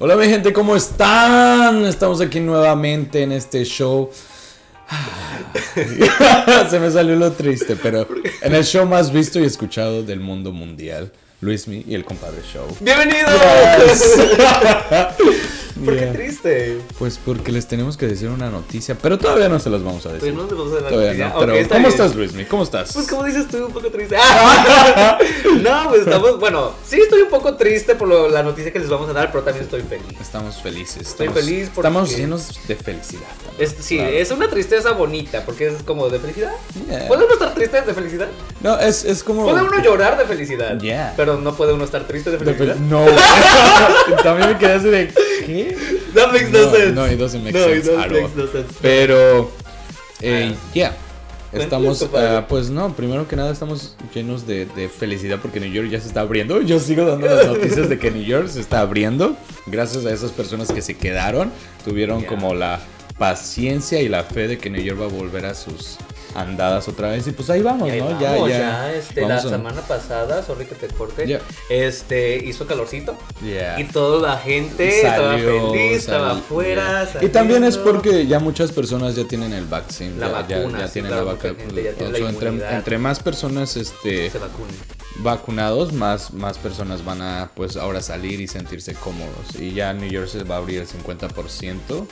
Hola mi gente, ¿cómo están? Estamos aquí nuevamente en este show. Se me salió lo triste, pero en el show más visto y escuchado del mundo mundial. Luismi y el compadre show. ¡Bienvenidos! ¿Por qué triste? Pues porque les tenemos que decir una noticia, pero todavía no se las vamos a decir. Pues no te vamos a la Todavía noticia. no, pero está ¿cómo bien. estás Luismi? ¿Cómo estás? Pues como dices tú, un poco triste. no, pues estamos, bueno, sí estoy un poco triste por lo- la noticia que les vamos a dar, pero también estoy feliz. Estamos felices. Estoy feliz porque- Estamos llenos de felicidad. Es, sí, Claro. es una tristeza bonita, porque es como de felicidad. Yeah. ¿Puede uno estar triste de felicidad? No, es, es como... Puede uno llorar de felicidad. Yeah. Pero no puede uno estar triste de De felicidad. fel- No, también me quedé así de ¿qué? That makes no, No, sense. no, it doesn't make No, sense it doesn't at make all. no sense. Pero, eh, Ah. ya, estamos, Cuéntale, compadre. ah, pues no, primero que nada estamos llenos de, de felicidad porque New York ya se está abriendo. Yo sigo dando las noticias de que New York se está abriendo gracias a esas personas que se quedaron, tuvieron Ya. como la paciencia y la fe de que New York va a volver a sus andadas otra vez y pues ahí vamos, ahí ¿no? vamos, ya, este, la vamos a- semana pasada, sorry que te corte, Ya. este, hizo calorcito. Yeah. Y toda la gente estaba Salió, feliz, estaba salió, afuera. yeah. Y también es porque ya muchas personas ya tienen el vaccine. La ya, ya- vacuna, ya sí, tienen claro, la vacuna. ya la entre, entre más personas este, se vacunen. vacunados, más, más personas van a pues ahora salir y sentirse cómodos. Y ya New York se va a abrir el 50%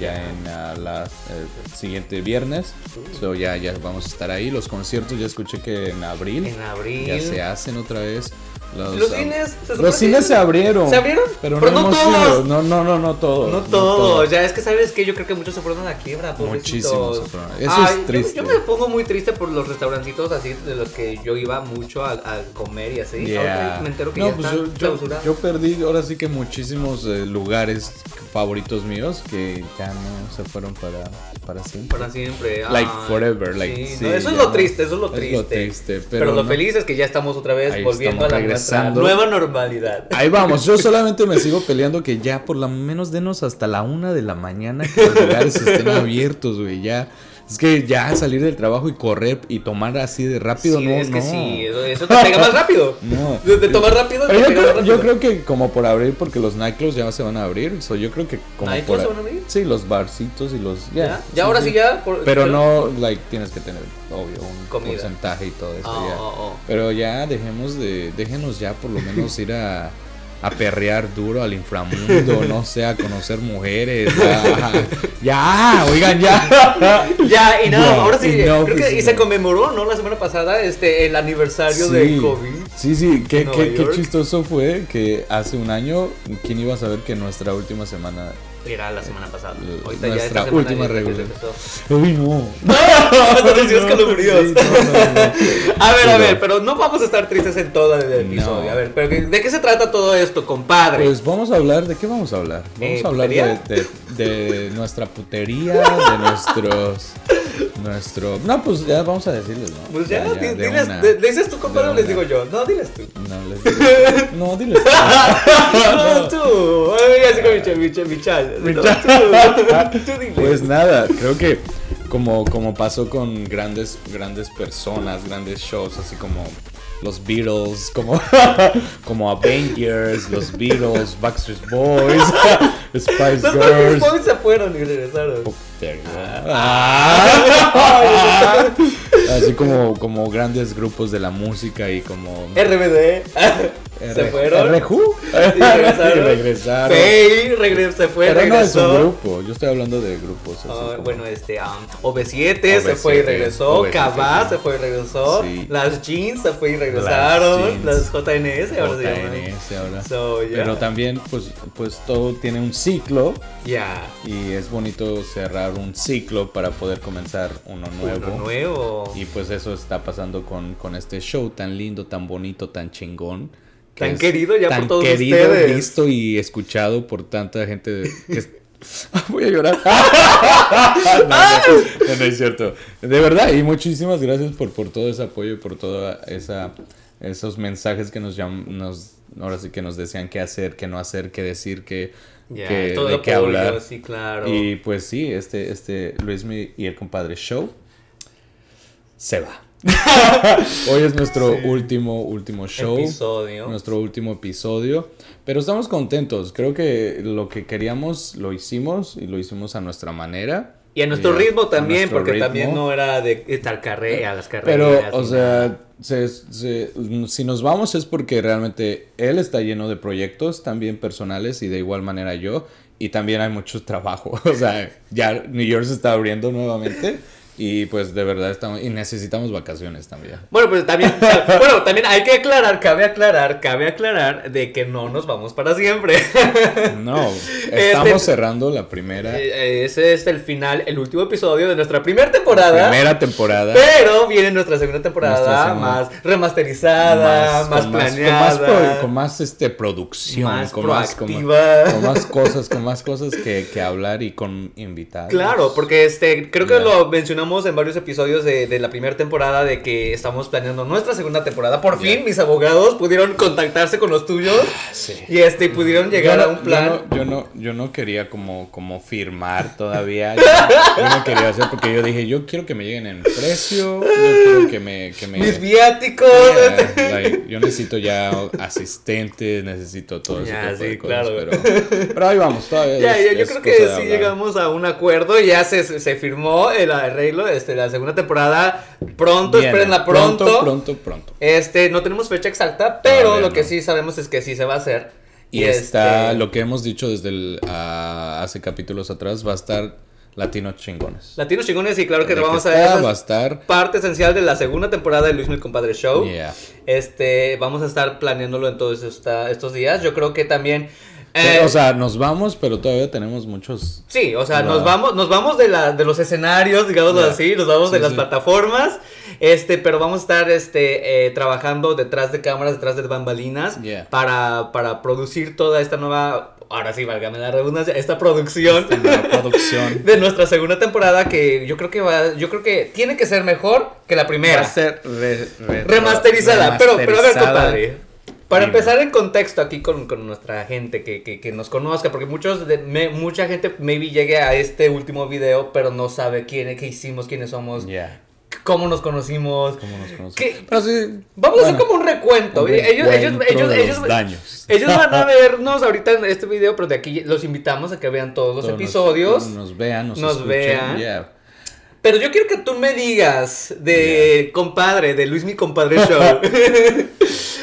ya en ah, la, el siguiente viernes. So ya, ya vamos a estar ahí. Los conciertos ya escuché que en abril, En abril. ya se hacen otra vez. Los, Los cines, se los cines se abrieron. ¿Se abrieron? Pero, Pero no, no hemos todos. ido. No, no, no, no todos. No todo, ya es que sabes que yo creo que muchos se fueron a la quiebra, pobrecitos. Muchísimos se fueron. Eso Ay, es triste. Yo, me pongo muy triste por los restaurancitos así de los que yo iba mucho a, a comer y así. Yeah. Me entero que no, ya pues están yo, yo, yo perdí ahora sí que muchísimos eh, lugares favoritos míos que ya no se fueron para, para siempre. Para siempre. Like ay, forever, like, sí, sí, no, eso es lo triste, eso es lo Es triste. lo triste, pero, pero lo feliz es que ya estamos otra vez volviendo a estamos nuestra regresando. nueva normalidad. Ahí vamos, yo solamente me sigo peleando que ya por lo menos denos hasta la una de la mañana que los lugares estén abiertos, güey, ya. Es que ya salir del trabajo y correr y tomar así de rápido, sí, no, es que no. sí, eso, eso te pega más rápido. No. De, tomar rápido, te yo pega creo, más yo rápido. creo que como por abrir, porque los nightclubs ya se van a abrir, so yo creo que como ¿Nightclubs por se van a abrir? Sí, los barcitos y los ya. ¿Ya? Ahora sí ya, por- Pero pero- no like tienes que tener obvio un Comida. porcentaje y todo eso Oh, ya. oh, oh. Pero ya dejemos de déjenos ya por lo menos ir a a perrear duro al inframundo, no sé, a conocer mujeres. Ya, ya oigan, ya. Ya, y no, Ya, ahora sí, creo que is y se conmemoró, ¿no? La semana pasada, este, el aniversario Sí. del COVID. Sí, sí, qué, qué, qué chistoso fue que hace un año, ¿quién iba a saber que nuestra última semana Era la semana pasada. Ahorita ya nuestra esta semana última ya empezó. Uy, no. A ver, a ver, pero no vamos a estar tristes en todo el episodio. No. A ver, pero ¿de qué se trata todo esto, compadre? Pues vamos a hablar, ¿de qué vamos a hablar? Vamos Eh, a hablar de- de nuestra putería, de nuestros... Nuestro... No, pues ya vamos a decirles, ¿no? pues ya, diles, una. de- ¿le dices tú, compadre, o les digo yo? No, diles tú. No, les digo- No, diles. tú. No, tú. Así con Michal, Michal. No, tú. Tú diles. Pues nada, creo que como, como pasó con grandes, grandes personas, grandes shows, así como los Beatles, como, como Avengers, los Beatles, Backstreet Boys, Spice Los Girls. Boys se fueron y regresaron. Oh, go. Ah. Así como, como grandes grupos de la música y como RBD. Se R- fueron. RJ. Y regresaron. Y regresaron. Regre- se fue, Pero no es un regresó. grupo, yo estoy hablando de grupos. Ah, como- bueno, este, um, OV7 se fue y OV7, regresó, OV7, Cabá se fue y regresó, Sí. las Jeans se fue y regresaron, las, JNS ahora se llaman. JNS ahora. So, yeah. Pero también, pues, pues todo tiene un ciclo Ya, y es bonito cerrar un ciclo para poder comenzar uno nuevo. uno nuevo. Y pues eso está pasando con, con este show tan lindo, tan bonito, tan chingón. Que Tan querido ya por todos querido, ustedes. visto y escuchado por tanta gente. de- que es- Voy a llorar. no, no, no es cierto. De verdad, y muchísimas gracias por, por todo ese apoyo y por toda esa esos mensajes que nos llam- nos ahora sí que nos decían qué hacer, qué no hacer, qué decir, qué, qué- todo de el qué apoyo, hablar. sí, claro. Y pues sí, este, este Luismi y el compadre Show se va. Hoy es nuestro último, último show. Episodio. Nuestro último episodio. Pero estamos contentos. Creo que lo que queríamos lo hicimos y lo hicimos a nuestra manera. Y a nuestro ritmo también, nuestro porque ritmo. también no era de estar carrera, a las Pero, carreras. o ni sea, nada. se- se- si nos vamos es porque realmente él está lleno de proyectos también personales y de igual manera yo. Y también hay mucho trabajo. O sea, ya New York se está abriendo nuevamente. Y pues de verdad estamos. Y necesitamos vacaciones también. Bueno, pues también, bueno, también hay que aclarar, cabe aclarar, cabe aclarar de que no nos vamos para siempre. No, estamos Este- cerrando la primera, Eh, Ese es el final, el último episodio de nuestra primera temporada. primera temporada. Pero viene nuestra segunda temporada Nuestra segunda- más remasterizada, más, con planeada. con más, con más, este, producción, Más con, más, con, más, proactiva. con más cosas, con más cosas que, que hablar y con invitados. Claro, porque este, creo que lo mencionamos en varios episodios de, de la primera temporada de que estamos planeando nuestra segunda temporada. Por Ya. fin mis abogados pudieron contactarse con los tuyos Sí. y este pudieron llegar yo a no, un plan. Yo no, yo no, yo no quería como, como firmar todavía. Yo, yo no quería hacer porque yo dije, yo quiero que me lleguen en precio. Yo quiero que me. Que me Mis viáticos. Yeah, like, yo necesito ya asistentes, necesito todo ese Ya, tipo sí, de cosas. claro. Pero, pero ahí vamos, todavía. Es- yo es creo que sí hablar. llegamos a un acuerdo, ya se, se firmó el arreglo, este, la segunda temporada pronto, Viene, espérenla pronto. Pronto, pronto, pronto. Este, no tenemos fecha exacta, pero lo que sí sabemos es que sí se va a hacer. Y está este, lo que hemos dicho desde el, hace capítulos atrás, va a estar Latinos Chingones. Latinos chingones y claro que De vamos que a ver va a estar. parte esencial de la segunda temporada de Luis Mil Compadre Show. Yeah. Este, vamos a estar planeándolo en todos estos días. Yo creo que también eh, o sea, nos vamos, pero todavía tenemos muchos. Sí, o sea, nos vamos, nos vamos de la, de los escenarios, digámoslo Ya. así, nos vamos de las sí. plataformas, este, pero vamos a estar este eh, trabajando detrás de cámaras, detrás de bambalinas, Yeah. para, para producir toda esta nueva, ahora sí, válgame la redundancia, esta producción La producción. de nuestra segunda temporada que yo creo que va, yo creo que tiene que ser mejor que la primera. Va a ser re- re- Remasterizada, pero, pero a ver, compadre. Para Dime. empezar en contexto aquí con, con nuestra gente que, que, que nos conozca, porque muchos de, me- mucha gente maybe llegue a este último video, pero no sabe quién, qué hicimos, quiénes somos, Ya. cómo nos conocimos. ¿Cómo nos conocemos? ¿Qué? Pero sí. Vamos a hacer bueno, como un recuento. un ellos, ellos, ellos, de ellos, los daños. ellos van a vernos ahorita en este video, pero de aquí los invitamos a que vean todos los Todos nos- episodios. Nos, vean, nos, nos vean. yeah. Pero yo quiero que tú me digas de compadre, de Luis mi compadre show.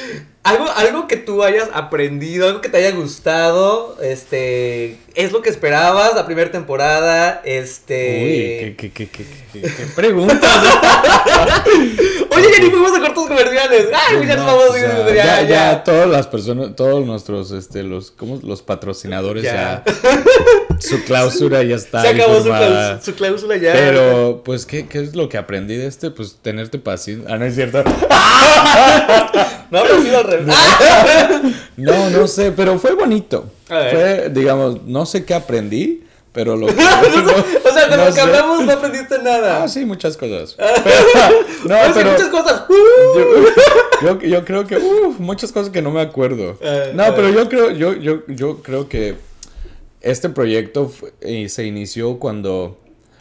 algo, algo que tú hayas aprendido, algo que te haya gustado, este, es lo que esperabas la primera temporada, este. Uy, qué, qué, qué, qué, qué, qué preguntas. Oye, ya ni fuimos a cortos comerciales. Ay, ya nos vamos O a ir. sea, ya, ya, ya. todas las personas, todos nuestros, este, los, ¿cómo? Los patrocinadores Ya. ya. su cláusula ya está. Se acabó su, claus- su cláusula ya. Pero, pues, ¿qué, ¿qué es lo que aprendí de este? Pues, tenerte paciencia. Ah, no es cierto. No, pero sí al revés. No, no sé, pero fue bonito. Fue, digamos, no sé qué aprendí, pero lo que... o sea, de no lo que sé. hablamos no aprendiste nada. Ah, sí, muchas cosas. Pero- no, Pero sí, muchas cosas. Yo, yo, yo creo que uf, muchas cosas que no me acuerdo. Eh, no, eh. pero yo creo, yo, yo, yo creo que este proyecto fue- eh, se inició cuando,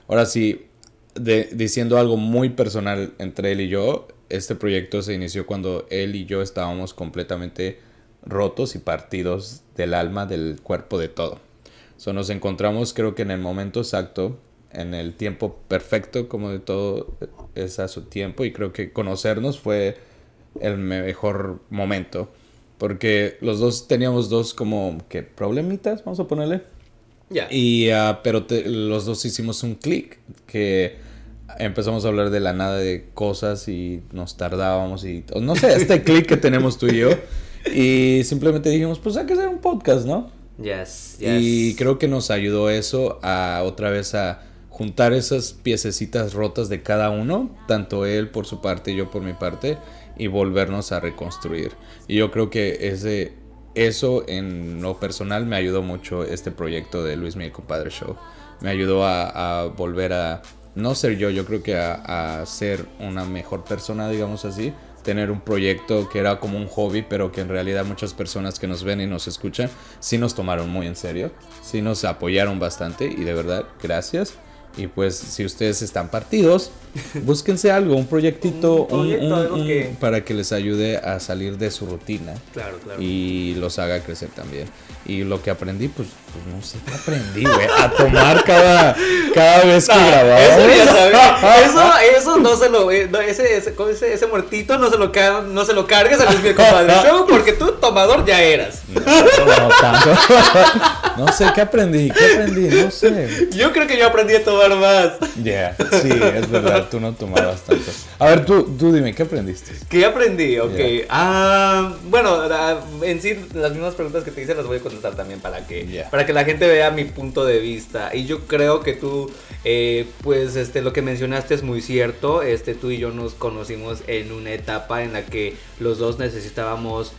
ahora sí, de- diciendo algo muy personal entre él y yo, este proyecto se inició cuando él y yo estábamos completamente rotos y partidos del alma, del cuerpo, de todo. So, nos encontramos creo que en el momento exacto, en el tiempo perfecto, como de todo es a su tiempo, y creo que conocernos fue el mejor momento. Porque los dos teníamos dos como que problemitas, vamos a ponerle. Ya. Y, ah, pero te- los dos hicimos un clic que empezamos a hablar de la nada de cosas y nos tardábamos y no sé, este clic que tenemos tú y yo. Y simplemente dijimos, pues hay que hacer un podcast, ¿no? Yes, Y yes. creo que nos ayudó eso a otra vez a juntar esas piececitas rotas de cada uno, tanto él por su parte y yo por mi parte, y volvernos a reconstruir. Y yo creo que ese, eso en lo personal me ayudó mucho este proyecto de Luis Mi Compadre Show. Me ayudó a, a volver a no ser yo, yo creo que a, ser una mejor persona, digamos así. Tener un proyecto que era como un hobby, pero que en realidad muchas personas que nos ven y nos escuchan sí nos tomaron muy en serio, sí nos apoyaron bastante y de verdad, gracias. Y pues si ustedes están partidos, búsquense algo, un proyectito, Un proyecto, un- un- algo un- que- para que les ayude a salir de su rutina Claro, claro. y los haga crecer también. Y lo que aprendí, pues, pues no sé qué aprendí, güey. A tomar cada, cada vez que grababa. Eso ya sabes. Eso, eso no se lo. eh, no, ese, ese, ese, ese muertito no se lo, no se lo cargues a Luis Miguel Compadre Show porque tú tomador ya eras. No, no tanto. No sé qué aprendí, qué aprendí, no sé. Yo creo que yo aprendí a tomar más. Ya, sí, es verdad, tú no tomabas tanto. A ver, tú, tú dime, ¿qué aprendiste? ¿Qué aprendí? Ok. Ah, bueno, ah, en sí, las mismas preguntas que te hice las voy a contestar también para que, para que la gente vea mi punto de vista. Y yo creo que tú, eh, pues, este, lo que mencionaste es muy cierto. Este, tú y yo nos conocimos en una etapa en la que los dos necesitábamos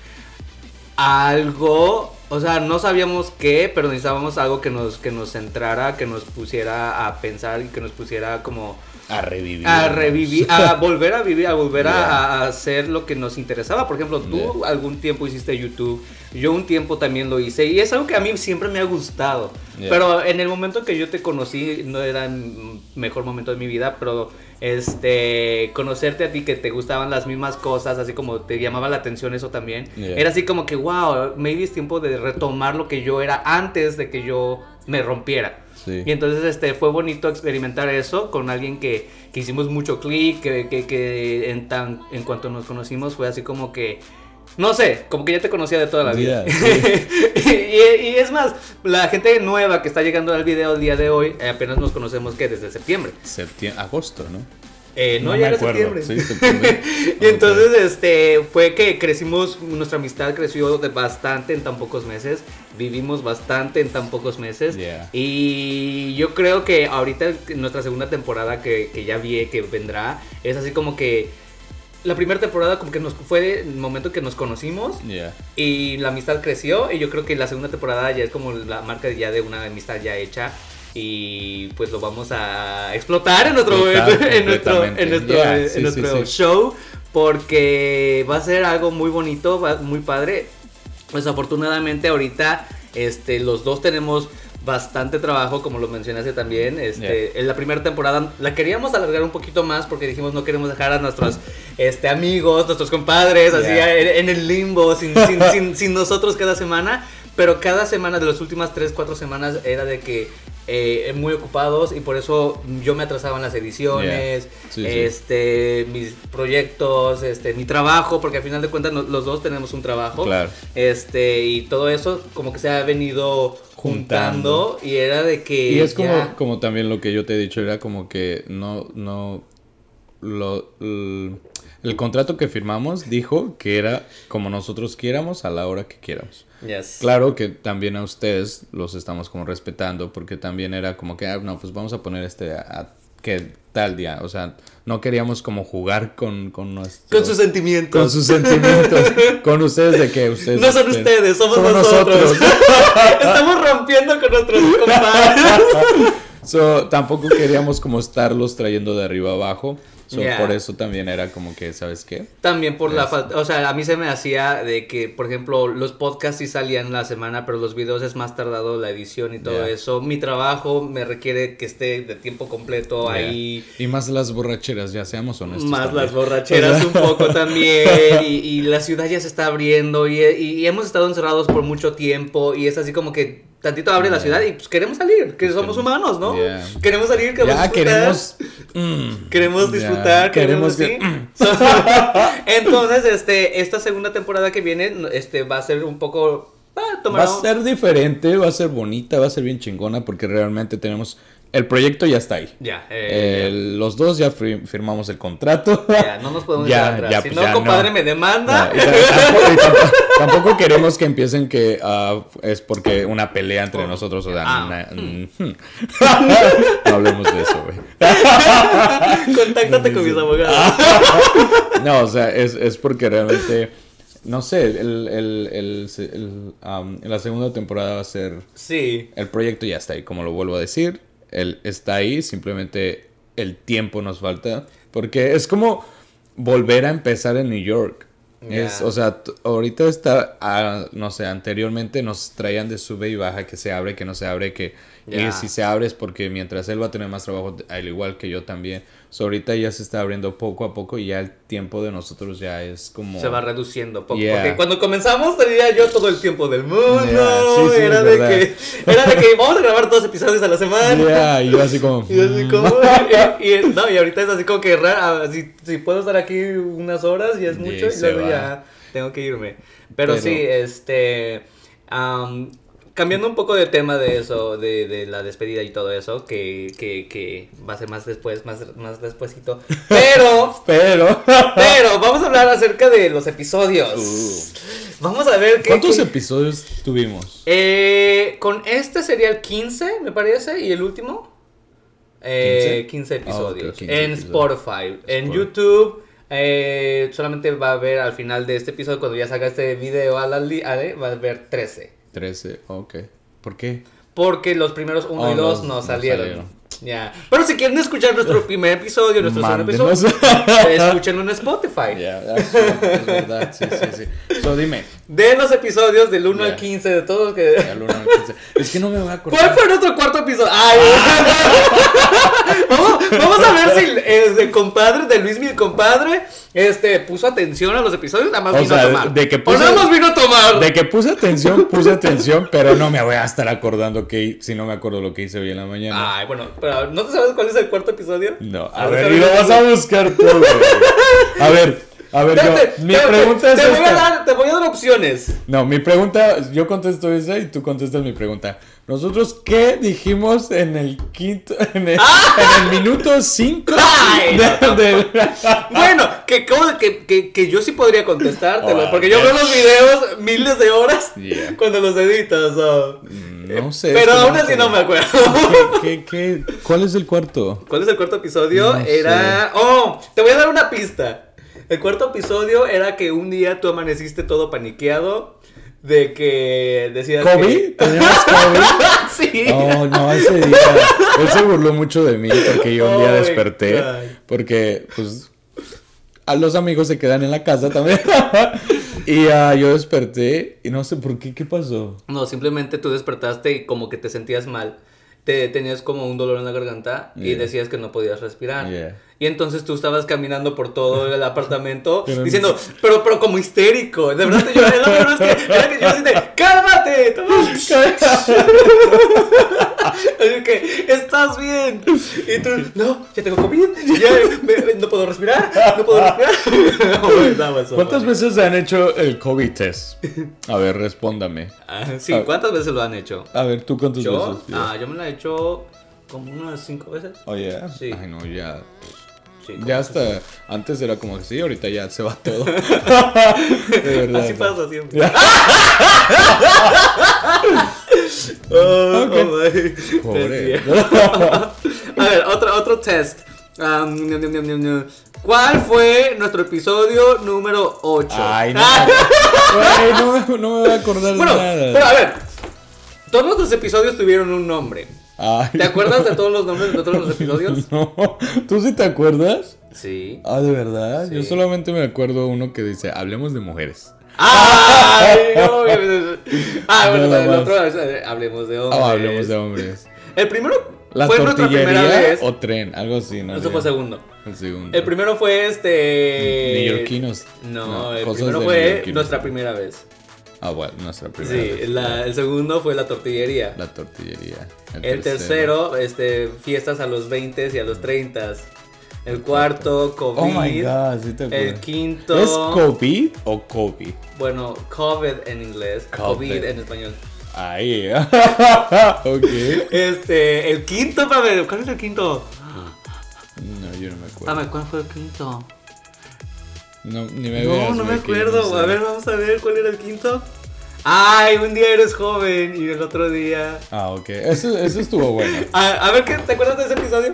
algo, o sea, no sabíamos qué, pero necesitábamos algo que nos, que nos centrara, que nos pusiera a pensar y que nos pusiera como A revivir. a revivir, a volver a vivir, a volver a- Yeah. a, hacer lo que nos interesaba. Por ejemplo, tú Yeah. algún tiempo hiciste YouTube, yo un tiempo también lo hice y es algo que a mí siempre me ha gustado. Yeah. Pero en el momento que yo te conocí no era el mejor momento de mi vida, pero este conocerte a ti que te gustaban las mismas cosas, así como te llamaba la atención eso también. Era así como que wow, maybe es tiempo de retomar lo que yo era antes de que yo me rompiera. Sí. Y entonces este, fue bonito experimentar eso con alguien que, que hicimos mucho clic, que, que, que en, tan, en cuanto nos conocimos fue así como que, no sé, como que ya te conocía de toda la vida. Yeah, y, y es más, la gente nueva que está llegando al video el día de hoy, eh, apenas nos conocemos que desde septiembre. Septiembre, agosto, ¿no? Eh, no, No ya me era acuerdo. septiembre. Sí, septiembre. y entonces este fue que crecimos, nuestra amistad creció de bastante en tan pocos meses, vivimos bastante en tan pocos meses. Yeah. Y yo creo que ahorita nuestra segunda temporada que, que ya vi que vendrá, es así como que la primera temporada como que nos fue el momento que nos conocimos y la amistad creció y yo creo que la segunda temporada ya es como la marca ya de una amistad ya hecha y pues lo vamos a explotar en nuestro Explotar en nuestro en nuestro, Yeah, en sí, nuestro sí. show porque va a ser algo muy bonito, va- muy padre. Desafortunadamente ahorita este los dos tenemos bastante trabajo, como lo mencionaste también. Este, En la primera temporada la queríamos alargar un poquito más porque dijimos no queremos dejar a nuestros este, amigos, nuestros compadres, así en el limbo, sin, sin, sin, sin nosotros cada semana. Pero cada semana de las últimas 3, 4 semanas era de que eh, muy ocupados y por eso yo me atrasaba en las ediciones, Yeah. Sí, sí. este, mis proyectos, este, mi trabajo, porque al final de cuentas no- los dos tenemos un trabajo. Claro. Este, y todo eso como que se ha venido juntando, y era de que Y es como, ya- como también lo que yo te he dicho, era como que no, no, lo, el, el contrato que firmamos dijo que era como nosotros quieramos a la hora que quieramos. Yes. Claro que también a ustedes los estamos como respetando porque también era como que, ah, no, pues vamos a poner este a, a- que tal día, o sea, no queríamos como jugar con, con nuestro... Con sus sentimientos. con sus sentimientos, con ustedes de que ustedes... No son ustedes, somos, somos nosotros. Estamos rompiendo con nuestros compadres. So, tampoco queríamos como estarlos trayendo de arriba abajo. So, Yeah. Por eso también era como que, ¿sabes qué? También por la Es- falta, o sea, a mí se me hacía de que, por ejemplo, los podcasts sí salían la semana, pero los videos es más tardado la edición y todo Yeah. eso. Mi trabajo me requiere que esté de tiempo completo Yeah. ahí. Y más las borracheras, ya seamos honestos. Más también. las borracheras un poco también. Y, y la ciudad ya se está abriendo. Y, y hemos estado encerrados por mucho tiempo. Y es así como que tantito abre la ciudad y pues queremos salir. Que somos humanos, ¿no? Yeah. Queremos salir, queremos Ya disfrutar. queremos... mm, Queremos ya, disfrutar, queremos, queremos que- sí. Entonces, este, esta segunda temporada que viene, este, va a ser un poco. Va a tomar. Va a ser diferente, va a ser bonita, va a ser bien chingona porque realmente tenemos... El proyecto ya está ahí. Ya, eh, los dos ya fir- firmamos el contrato. ya, no nos podemos Ya, atrás. ya, si pues no, compadre, no. me demanda. Y ta- tampoco, y tampoco queremos que empiecen que ah, es porque una pelea entre nosotros, o sea, Ah. na- mm, no hablemos de eso, güey. Contáctate con mis abogados. No, o sea, es, es porque realmente, no sé, el, el, el, el, um, la segunda temporada va a ser, Sí. el proyecto ya está ahí, como lo vuelvo a decir, él está ahí, simplemente el tiempo nos falta, porque es como volver a empezar en New York. Es, o sea, ahorita está, ah, no sé, anteriormente nos traían de sube y baja, que se abre, que no se abre, que Ya. y si se abre es porque mientras él va a tener más trabajo, al igual que yo también. So, ahorita ya se está abriendo poco a poco y ya el tiempo de nosotros ya es como... Se va reduciendo poco. Yeah. Porque cuando comenzamos tenía yo todo el tiempo del mundo. Yeah, sí, sí, era, de que, era de que vamos a grabar dos episodios a la semana. Ya, y yo así como... Y así mm, como, y, y- no, y ahorita es así como que raro, si, si puedo estar aquí unas horas y es mucho, y luego va. ya tengo que irme. Pero, Pero- sí, este, am, cambiando un poco de tema de eso, de, de la despedida y todo eso, que, que, que va a ser más después, más, más despuesito. Pero, Pero... pero, vamos a hablar acerca de los episodios. Uh. Vamos a ver qué... ¿Cuántos qué- episodios tuvimos? eh, con este sería el 15, me parece, y el último. Eh, 15 Ah, episodios. 15 en episodios. Spotify. En. YouTube. eh, solamente va a haber al final de este episodio, cuando ya salga este video a la li- ale, va a haber 13. 13, ok. ¿Por qué? Porque los primeros 1 Oh, y 2 no, no, no salieron. salieron. Ya. Pero si quieren escuchar nuestro primer episodio, nuestro segundo episodio, escúchenlo en Spotify. Ya, ah, sí, es verdad, sí, sí, sí. So, dime. De los episodios del 1 Ya. al 15, de todos que... el uno al quince. Es que no me voy a acordar. ¿Cuál fue nuestro cuarto episodio? Ay, vamos, vamos a ver si el, el compadre de Luis, mi compadre, este, puso atención a los episodios, nada más O vino sea, a tomar. de que o puso- nada más vino a tomar. De que puse atención, puse atención, pero no me voy a estar acordando que si no me acuerdo lo que hice hoy en la mañana. Ay, bueno, pero ¿no te sabes cuál es el cuarto episodio? No, a Ah, ver, y lo vas a buscar tú. A ver, a ver, yo, mi te- te- pregunta te es voy a dar, te voy a dar opciones. No, mi pregunta, yo contesto esa y tú contestas mi pregunta. Nosotros, ¿qué dijimos en el quinto, en el, en el minuto 5 Ay, no, Bueno, que, como- que, que, que yo sí podría contestártelo, Oh, porque yo veo los videos miles de horas Yeah. cuando los editas. o- No sé. Pero aún así no me acuerdo. ¿Qué, qué, qué, ¿Cuál es el cuarto? ¿Cuál es el cuarto episodio? No era. Oh, te voy a dar una pista. El cuarto episodio era que un día tú amaneciste todo paniqueado. De que decías. ¿Kobe? que- ¿Teníamos Kobe? sí. Oh, no, ese día. Él se burló mucho de mí porque yo un día Oh desperté. Porque, pues, a los amigos se quedan en la casa también. y ah, yo desperté y no sé por qué, ¿qué pasó? No, simplemente tú despertaste y como que te sentías mal. Te tenías como un dolor en la garganta y decías que no podías respirar. Yeah. Y entonces tú estabas caminando por todo el apartamento Pero- diciendo, pero, pero como histérico. De verdad, es que, era que yo así de, ¡cálmate! Así que, ¿estás bien? Y tú, no, ya tengo COVID, ya me- me- no puedo respirar, no puedo respirar. Oh, so ¿Cuántas veces han hecho el COVID test? A ver, respóndame. Ah, sí, ¿cuántas veces lo han hecho? A ver, ¿tú cuántas ¿Yo? veces? Ah, yo me la he hecho como unas cinco veces. Oh, yeah. Sí. Ay, no, ya. Sí, Ya hasta. Antes era como que sí, ahorita ya se va todo. De verdad. Así pasa siempre. Oh, Ok. oh. Pobre. A ver, otro, otro test. Um. ¿Cuál fue nuestro episodio número 8? Ay, no. Me- no me voy a acordar bueno, de nada. pero a ver. Todos los episodios tuvieron un nombre. Ay. ¿Te acuerdas de todos los nombres de todos los episodios? No. ¿Tú sí te acuerdas? Sí. Ah, ¿de verdad? Yo solamente me acuerdo uno que dice, hablemos de mujeres. ¡Ay! no, ah, bueno, Nada el otro, eh, hablemos de hombres. Ah, hablemos de hombres. El primero ¿La fue nuestra primera vez. o tren? Algo así, ¿no? Eso fue segundo. El segundo. El primero fue este. Neoyorquinos. No, el cosas primero fue nuestra primera vez. Ah, bueno, nuestra primera Sí, la- el segundo fue la tortillería. La tortillería. el tercero, este, fiestas a los 20 y a los 30. El cuarto, COVID. Oh my god, sí te. El quinto. ¿Es COVID o COVID? Bueno, COVID en inglés. COVID. COVID en español. Ahí. ok. Este, el quinto, ver, ¿cuál es el quinto? No, yo no me acuerdo. Dame, ¿cuál fue el quinto? No, ni me No, veas, no me acuerdo. no sé. A ver, vamos a ver cuál era el quinto. Ay, un día eres joven y el otro día. Ah, ok. Eso, eso estuvo bueno. A, a ver, ¿qué, ¿te acuerdas de ese episodio?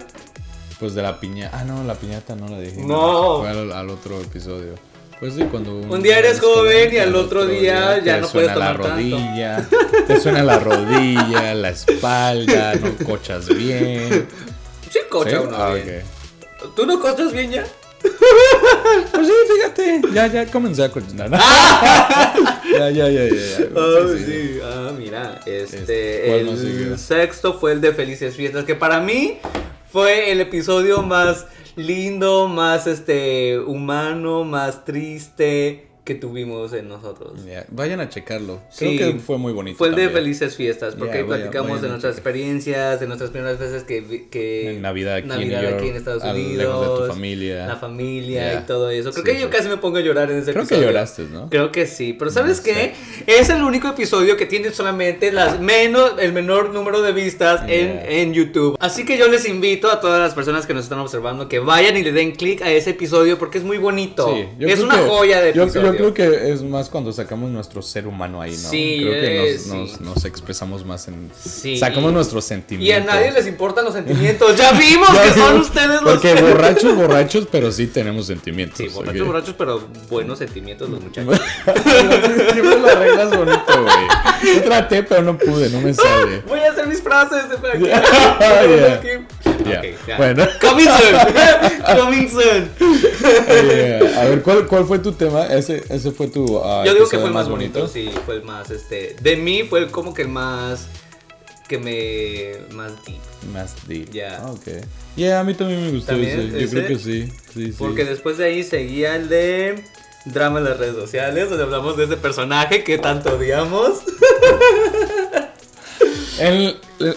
Pues de la piñata. Ah, no, la piñata no la dije. No. Fue al, al otro episodio. Pues sí, cuando. Un día eres joven y al otro día ya no puedes suena la tomar tanto. rodilla. Te suena la rodilla, la espalda, no cochas bien. Sí, cocha ¿Sí? uno Ah, bien. ¿Tú no cochas bien ya? Pues sí, fíjate. Ya, ya comencé a cocinar. ya, ya, ya, ya. ya. Oh, Sí, sí. sí. Ah, mira, Este, este, ¿cuál más el sexto fue el de Felices Fiestas, que para mí fue el episodio más lindo, más este humano, más triste que tuvimos en nosotros. Ya, Vayan a checarlo. Creo Sí, que fue muy bonito. Fue el de. Felices Fiestas, porque ahí vaya- platicamos vayan de nuestras experiencias, de nuestras primeras veces que, que En Navidad aquí Navidad en New York, aquí en Estados Unidos, de tu familia. la familia y todo eso. Creo Sí, que yo sí. casi me pongo a llorar en ese Creo que episodio. lloraste, ¿no? Creo que sí, pero ¿sabes No qué? Es el único episodio que tiene solamente las menos, el menor número de vistas en, en YouTube. Así que yo les invito a todas las personas que nos están observando que vayan y le den clic a ese episodio porque es muy bonito. Sí, yo es creo una que- joya de yo, episodio. yo creo que es más cuando sacamos nuestro ser humano ahí, ¿no? Sí, creo que nos, sí. nos, nos expresamos más en... Sí. Sacamos nuestros Y sentimientos. a nadie les importan los sentimientos. Ya vimos que son ustedes los Porque borrachos, borrachos, pero sí tenemos sentimientos. Sí, borrachos, borrachos, pero buenos sentimientos los muchachos. Siempre lo arreglas bonito, güey. Yo traté, pero no pude, no me sale. Voy a hacer mis frases por aquí. Yeah. Aquí. Ya. Ok, ya. Bueno. Coming soon. Coming soon. Eh, a ver, ¿cuál, ¿cuál fue tu tema? Ese, ese fue tu. ah, Yo digo que fue el más bonito, sí, fue el más, este, de mí fue el, como que el más, que me, más deep. Más deep. Ya. Ah, ok. Yeah, a mí también me gustó ¿También ese. Yo ese? creo que sí. Sí, sí. Porque después de ahí seguía el de drama en las redes sociales, donde hablamos de ese personaje que tanto odiamos. El. el-.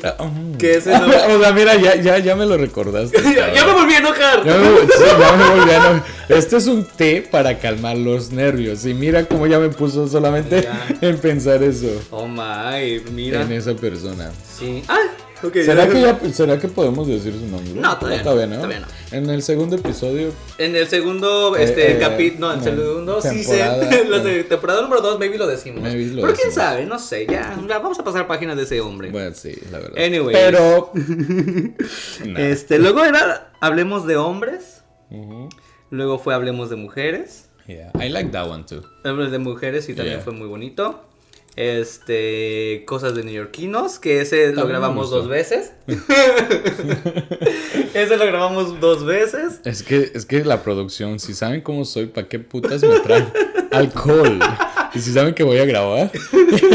Que ese no- o sea, mira, ya, ya, ya me lo recordaste. ya, ya me volví a enojar. Ya me, sí, ya me volví a eno- Este es un té para calmar los nervios. Y mira cómo ya me puso solamente en pensar eso. Oh my, mira. En esa persona. Sí. Ah, ok. ¿Será que, ya, ¿Será que podemos decir su nombre? No, todavía no, ¿no? todavía no. En el segundo episodio. En el segundo, este, Eh, eh, capítulo, no, en el segundo season, la eh. temporada número 2, maybe lo decimos. Maybe lo Pero quién decimos. sabe, no sé, ya, ya vamos a pasar páginas de ese hombre. Bueno, sí, la verdad. Anyways. Pero. Este, luego era Hablemos de hombres, Ujú. luego fue Hablemos de mujeres, Yeah, I like that one too. Hablemos de mujeres y también Yeah. fue muy bonito. Este, cosas de neoyorquinos, que ese lo grabamos dos veces. ese lo grabamos dos veces. Es que, es que la producción, si saben cómo soy, ¿para qué putas me traen alcohol? Y si saben que voy a grabar,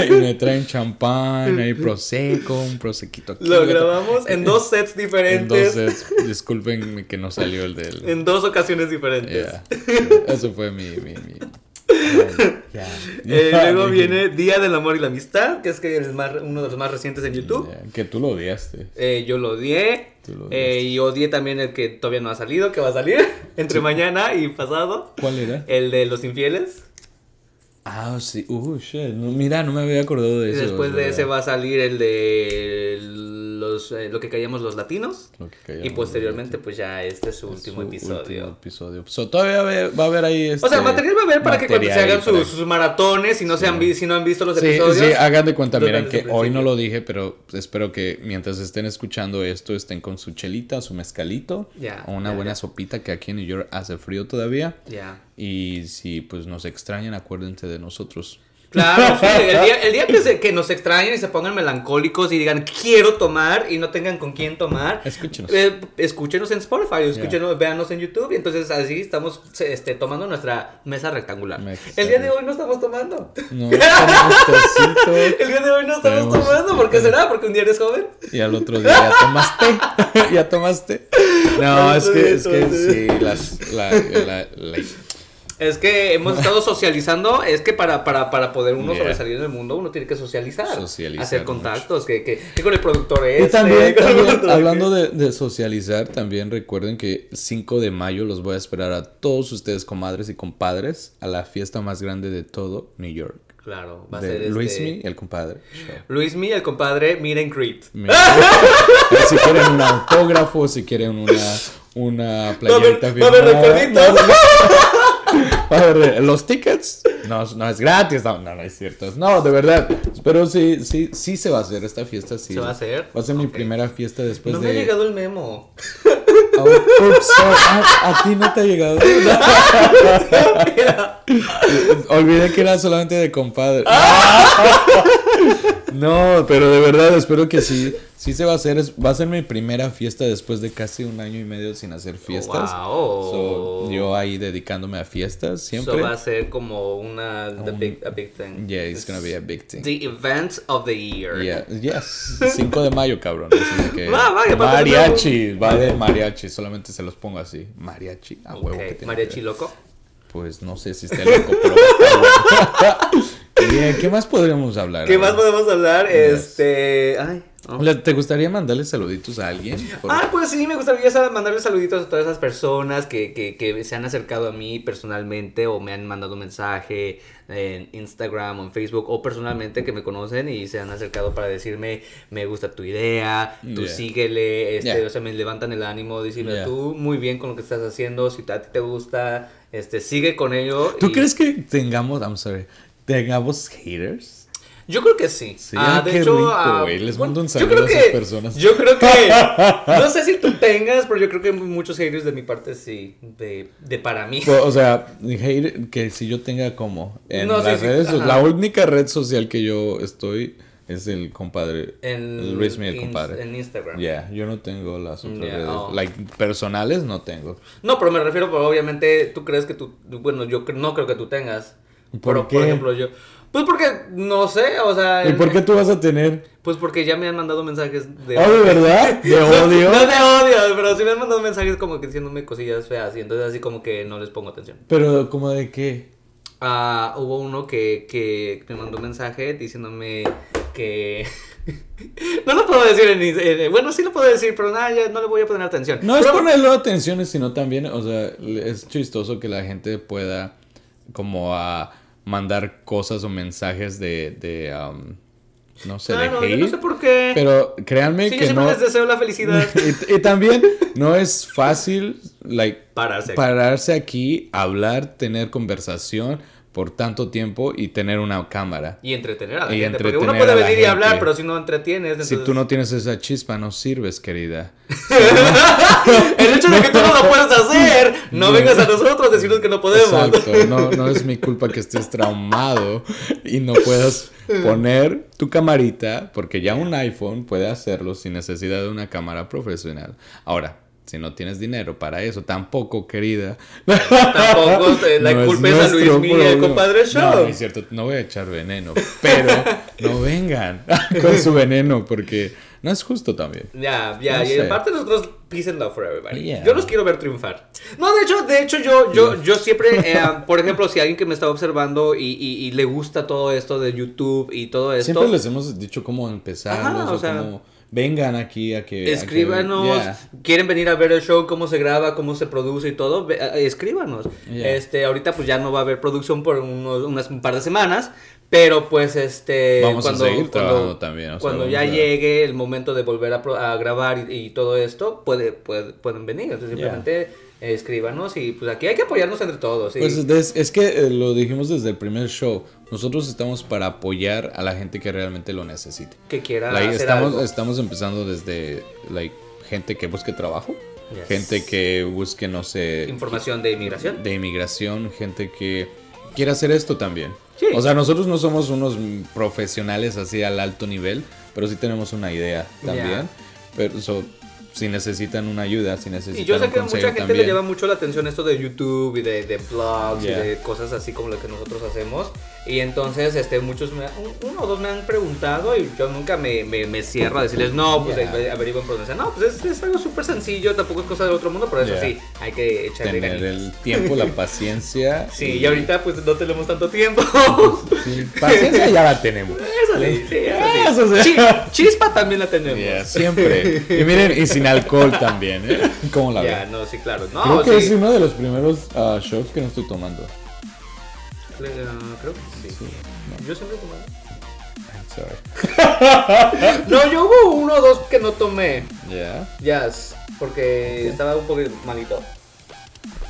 y me traen champán, ahí prosecco, un prosequito aquí. Lo grabamos en dos sets En diferentes. dos sets. Disculpen que no salió el del. En dos ocasiones diferentes. Yeah. Eso fue mi. mi, mi... Eh, luego viene Día del Amor y la Amistad, que es que es más, uno de los más recientes en YouTube. Que tú lo odiaste. Eh, yo lo odié. Lo eh, y odié también el que todavía no ha salido, que va a salir entre mañana y pasado. ¿Cuál era? El de los infieles. Ah, sí. Uh, shit. No, mira, no me había acordado de Y eso. después es de ese va a salir el de los, eh, lo que callamos los latinos. Lo que Y posteriormente, pues ya este es su Es último su episodio. último episodio. So, todavía va a haber- ahí. O sea, este, material va a haber para que cuando se hagan sus, sus maratones, si no, se han si no han visto los Sí, episodios. sí, hagan de cuenta, miren que hoy no lo dije, pero espero que mientras estén escuchando esto estén con su chelita, su mezcalito, Ya, o una buena sopita que aquí en New York hace frío todavía. Ya. Y si pues nos extrañan, acuérdense de nosotros. Claro, sí, el día, el día que, se- que nos extrañen y se pongan melancólicos y digan quiero tomar y no tengan con quién tomar, Escúchenos. eh, escúchenos en Spotify, escúchenos, véanos en YouTube y entonces así estamos este, tomando nuestra mesa rectangular. El día de hoy no estamos tomando. No, El día de hoy no estamos Tenemos- tomando, ¿por qué será? Porque un día eres joven. y al otro día ya tomaste. ya tomaste. No, es que, es que sí, las, la, la- la- Es que hemos estado socializando, es que para, para, para poder uno Yeah. sobresalir en el mundo uno tiene que socializar, Socializar hacer contactos, que, que, que con el productor este, Y también, también, hablando de, de socializar, también recuerden que 5 de mayo los voy a esperar a todos ustedes, comadres y compadres, a la fiesta más grande de todo New York. Claro, va a de ser Luismi, este... el compadre. Luismi, el compadre, miren Creed. Me- si quieren un autógrafo, si quieren una, una playerita haber- va a los tickets no, no es gratis, no, no, no es cierto. No, de verdad. Pero sí, sí, sí se va a hacer esta fiesta. Sí. ¿Se va a hacer? Va a ser mi primera fiesta después no de. me ha llegado el memo. Oh, oops, a ti no te ha llegado. Olvidé que era solamente de compadre. No, pero de verdad espero que sí. sí se va a hacer, va a ser mi primera fiesta después de casi un año y medio sin hacer fiestas. Wow. So, yo ahí dedicándome a fiestas siempre. So va a ser como una the Un- big, a big thing. Yeah, it's gonna be a big thing. The event of the year. Yeah, yes. 5 de mayo, cabrón. Así que Va, va, que aparte mariachi, va de mariachi. Solamente se los pongo así. Mariachi, a huevo. Ok, que tiene Mariachi que loco. Pues no sé si esté loco, pero. Bien, ¿qué más podríamos hablar? ¿Qué más podemos hablar? Yes. Este. Ay. oh. ¿Te gustaría mandarle saluditos a alguien? Por- Ah, pues sí, me gustaría mandarle saluditos a todas esas personas que, que, que se han acercado a mí personalmente o me han mandado un mensaje en Instagram o en Facebook o personalmente que me conocen y se han acercado para decirme me gusta tu idea, tú Yeah. síguele, este, Yeah. o sea, me levantan el ánimo, diciendo Yeah. tú muy bien con lo que estás haciendo, si a ti te gusta, este, sigue con ello. ¿Tú y- crees que tengamos, I'm sorry, tengamos haters? Yo creo que sí. Sí, Ah, de qué hecho, rico, ah. Les bueno, mando un yo saludo a esas personas. Yo creo que. no sé si tú tengas, pero yo creo que muchos haters de mi parte sí. De, de para mí. O sea, que si yo tenga como en No, las sí, redes, la única red social que yo estoy es el compadre, En, el Luis Miguel compadre. en Instagram. Yeah, yo no tengo las otras Yeah, redes, oh. like personales no tengo. No, pero me refiero, pero obviamente tú crees que tú. Bueno, yo no creo que tú tengas. ¿Por pero, qué? por ejemplo, yo. Pues porque, no sé, o sea. ¿Y por qué tú vas a tener? Pues porque ya me han mandado mensajes de. Oh, ¿de verdad? ¿De odio? No, de odio, pero sí me han mandado mensajes como que diciéndome cosillas feas y entonces así como que no les pongo atención. Pero como de qué? Ah, hubo uno que, que me mandó un mensaje diciéndome que... no lo puedo decir en, en- Bueno, sí lo puedo decir, pero nada, ya no le voy a poner atención. No es Pero- ponerlo atención, sino también, o sea, es chistoso que la gente pueda como a mandar cosas o mensajes de, de um, no sé, Claro, de yo hate. no sé por qué. Pero créanme sí, yo que siempre no... les deseo la felicidad. y, y también no es fácil, like, Pararse aquí. pararse aquí, hablar, tener conversación por tanto tiempo y tener una cámara. Y entretener a la Y gente. Porque uno puede venir y hablar, pero si no entretienes. Si tú no tienes esa chispa, no sirves, querida. El hecho de que tú no lo puedas hacer, no, No. vengas a nosotros a decirnos que no podemos. Exacto, no, no es mi culpa que estés traumado y no puedas poner tu camarita, porque ya un iPhone puede hacerlo sin necesidad de una cámara profesional. Ahora, si no tienes dinero para eso, tampoco, querida. Tampoco te la No es culpes a Luis Miguel, compadre No, show. no es cierto, no voy a echar veneno, pero no vengan con su veneno, porque no es justo también. Ya, ya, No y sé. aparte nosotros peace and love for everybody. Yeah. Yo los quiero ver triunfar. No, de hecho, de hecho yo, yo, yo siempre, eh, por ejemplo, si alguien que me está observando y, y- y le gusta todo esto de YouTube y todo esto, Siempre les hemos dicho cómo o o sea, cómo vengan aquí a que... a que- escríbanos, Yeah. quieren venir a ver el show, cómo se graba, cómo se produce y todo, eh, escríbanos. Yeah. Este, ahorita pues ya no va a haber producción por unos, unas, un par de semanas, pero pues este Vamos a cuando, seguir cuando- trabajando también, o sea, cuando ya a- llegue el momento de volver a, pro- a grabar y, y todo esto, puede, puede- pueden venir. Entonces simplemente escríbanos y pues aquí hay que apoyarnos entre todos. Pues es, es que eh, lo dijimos desde el primer show. Nosotros estamos para apoyar a la gente que realmente lo necesite. que quiera Like, hacer estamos, algo. estamos empezando desde like, gente que busque trabajo, Yes. gente que busque, no sé, Información de inmigración. de inmigración, gente que quiera hacer esto también. Sí. O sea, nosotros no somos unos profesionales así al alto nivel, pero sí tenemos una idea también. Pero so, si necesitan una ayuda, si necesitan Y yo sé un que a mucha gente también. le llama mucho la atención esto de YouTube y de, de blogs Yeah. y de cosas así como lo que nosotros hacemos. Y entonces, este, muchos, me, un- uno o dos me han preguntado y yo nunca me, me, me cierro a decirles, no, pues Yeah. averigüen pronunciar. No, pues es, es algo súper sencillo, tampoco es cosa del otro mundo, pero eso Yeah. sí, hay que echarle Tener ganitas. el tiempo, la paciencia. Sí, y ahorita pues no tenemos tanto tiempo. Sí, paciencia ya la tenemos. Eso sí, sí, eso sí. Eso sí. Chi- chispa también la tenemos. Yeah, siempre. Y miren, y sin alcohol también, ¿eh? ¿Cómo la Ya, ven? no, sí, claro. No, Creo que es uno de los primeros ah, shots que no estoy tomando. Eh, creo que sí. Sí, Yo siempre tomo. Sorry. No, yo hubo uno o dos que no tomé. Yeah. Jazz, porque estaba un poco malito.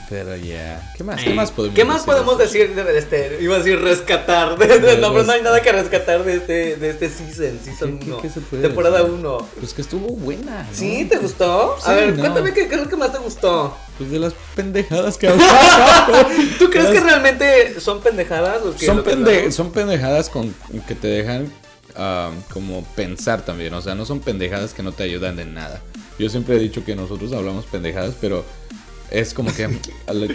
Pero ya. ¿Qué más? ¿Qué más podemos ¿Qué más decir? podemos decir de este? Iba a decir rescatar. de- de- no, pero no hay nada que rescatar de este, de este season, season ¿Qué- qué- 1. qué puede Temporada decir? 1. Pues que estuvo buena. ¿no? ¿Sí? ¿Te gustó? Sí, a ver, no. cuéntame qué, qué es lo que más te gustó. Pues de las pendejadas que. ¿Tú crees Las- que realmente son pendejadas? O que son, pende- son pendejadas con que te dejan ah, como pensar también. O sea, no son pendejadas que no te ayudan de nada. Yo siempre he dicho que nosotros hablamos pendejadas, pero es como que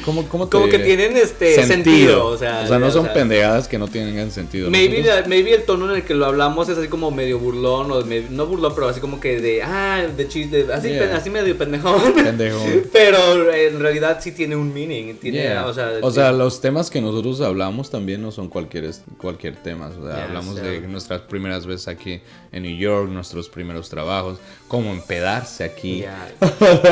¿cómo, cómo te- Como que tienen este sentido, o sea, no o son sea, pendejadas que no tienen sentido. Maybe, la- maybe el tono en el que lo hablamos es así como medio burlón, o no burlón, pero así como que de, ah, de chiste, así, Yeah. así medio pendejón. Pendejo. Pero en realidad sí tiene un meaning, tiene, Yeah. o sea, O sea, los temas que nosotros hablamos también no son cualquier, cualquier tema. O sea, Yeah, hablamos de nuestras primeras veces aquí en New York, nuestros primeros trabajos, cómo empedarse aquí.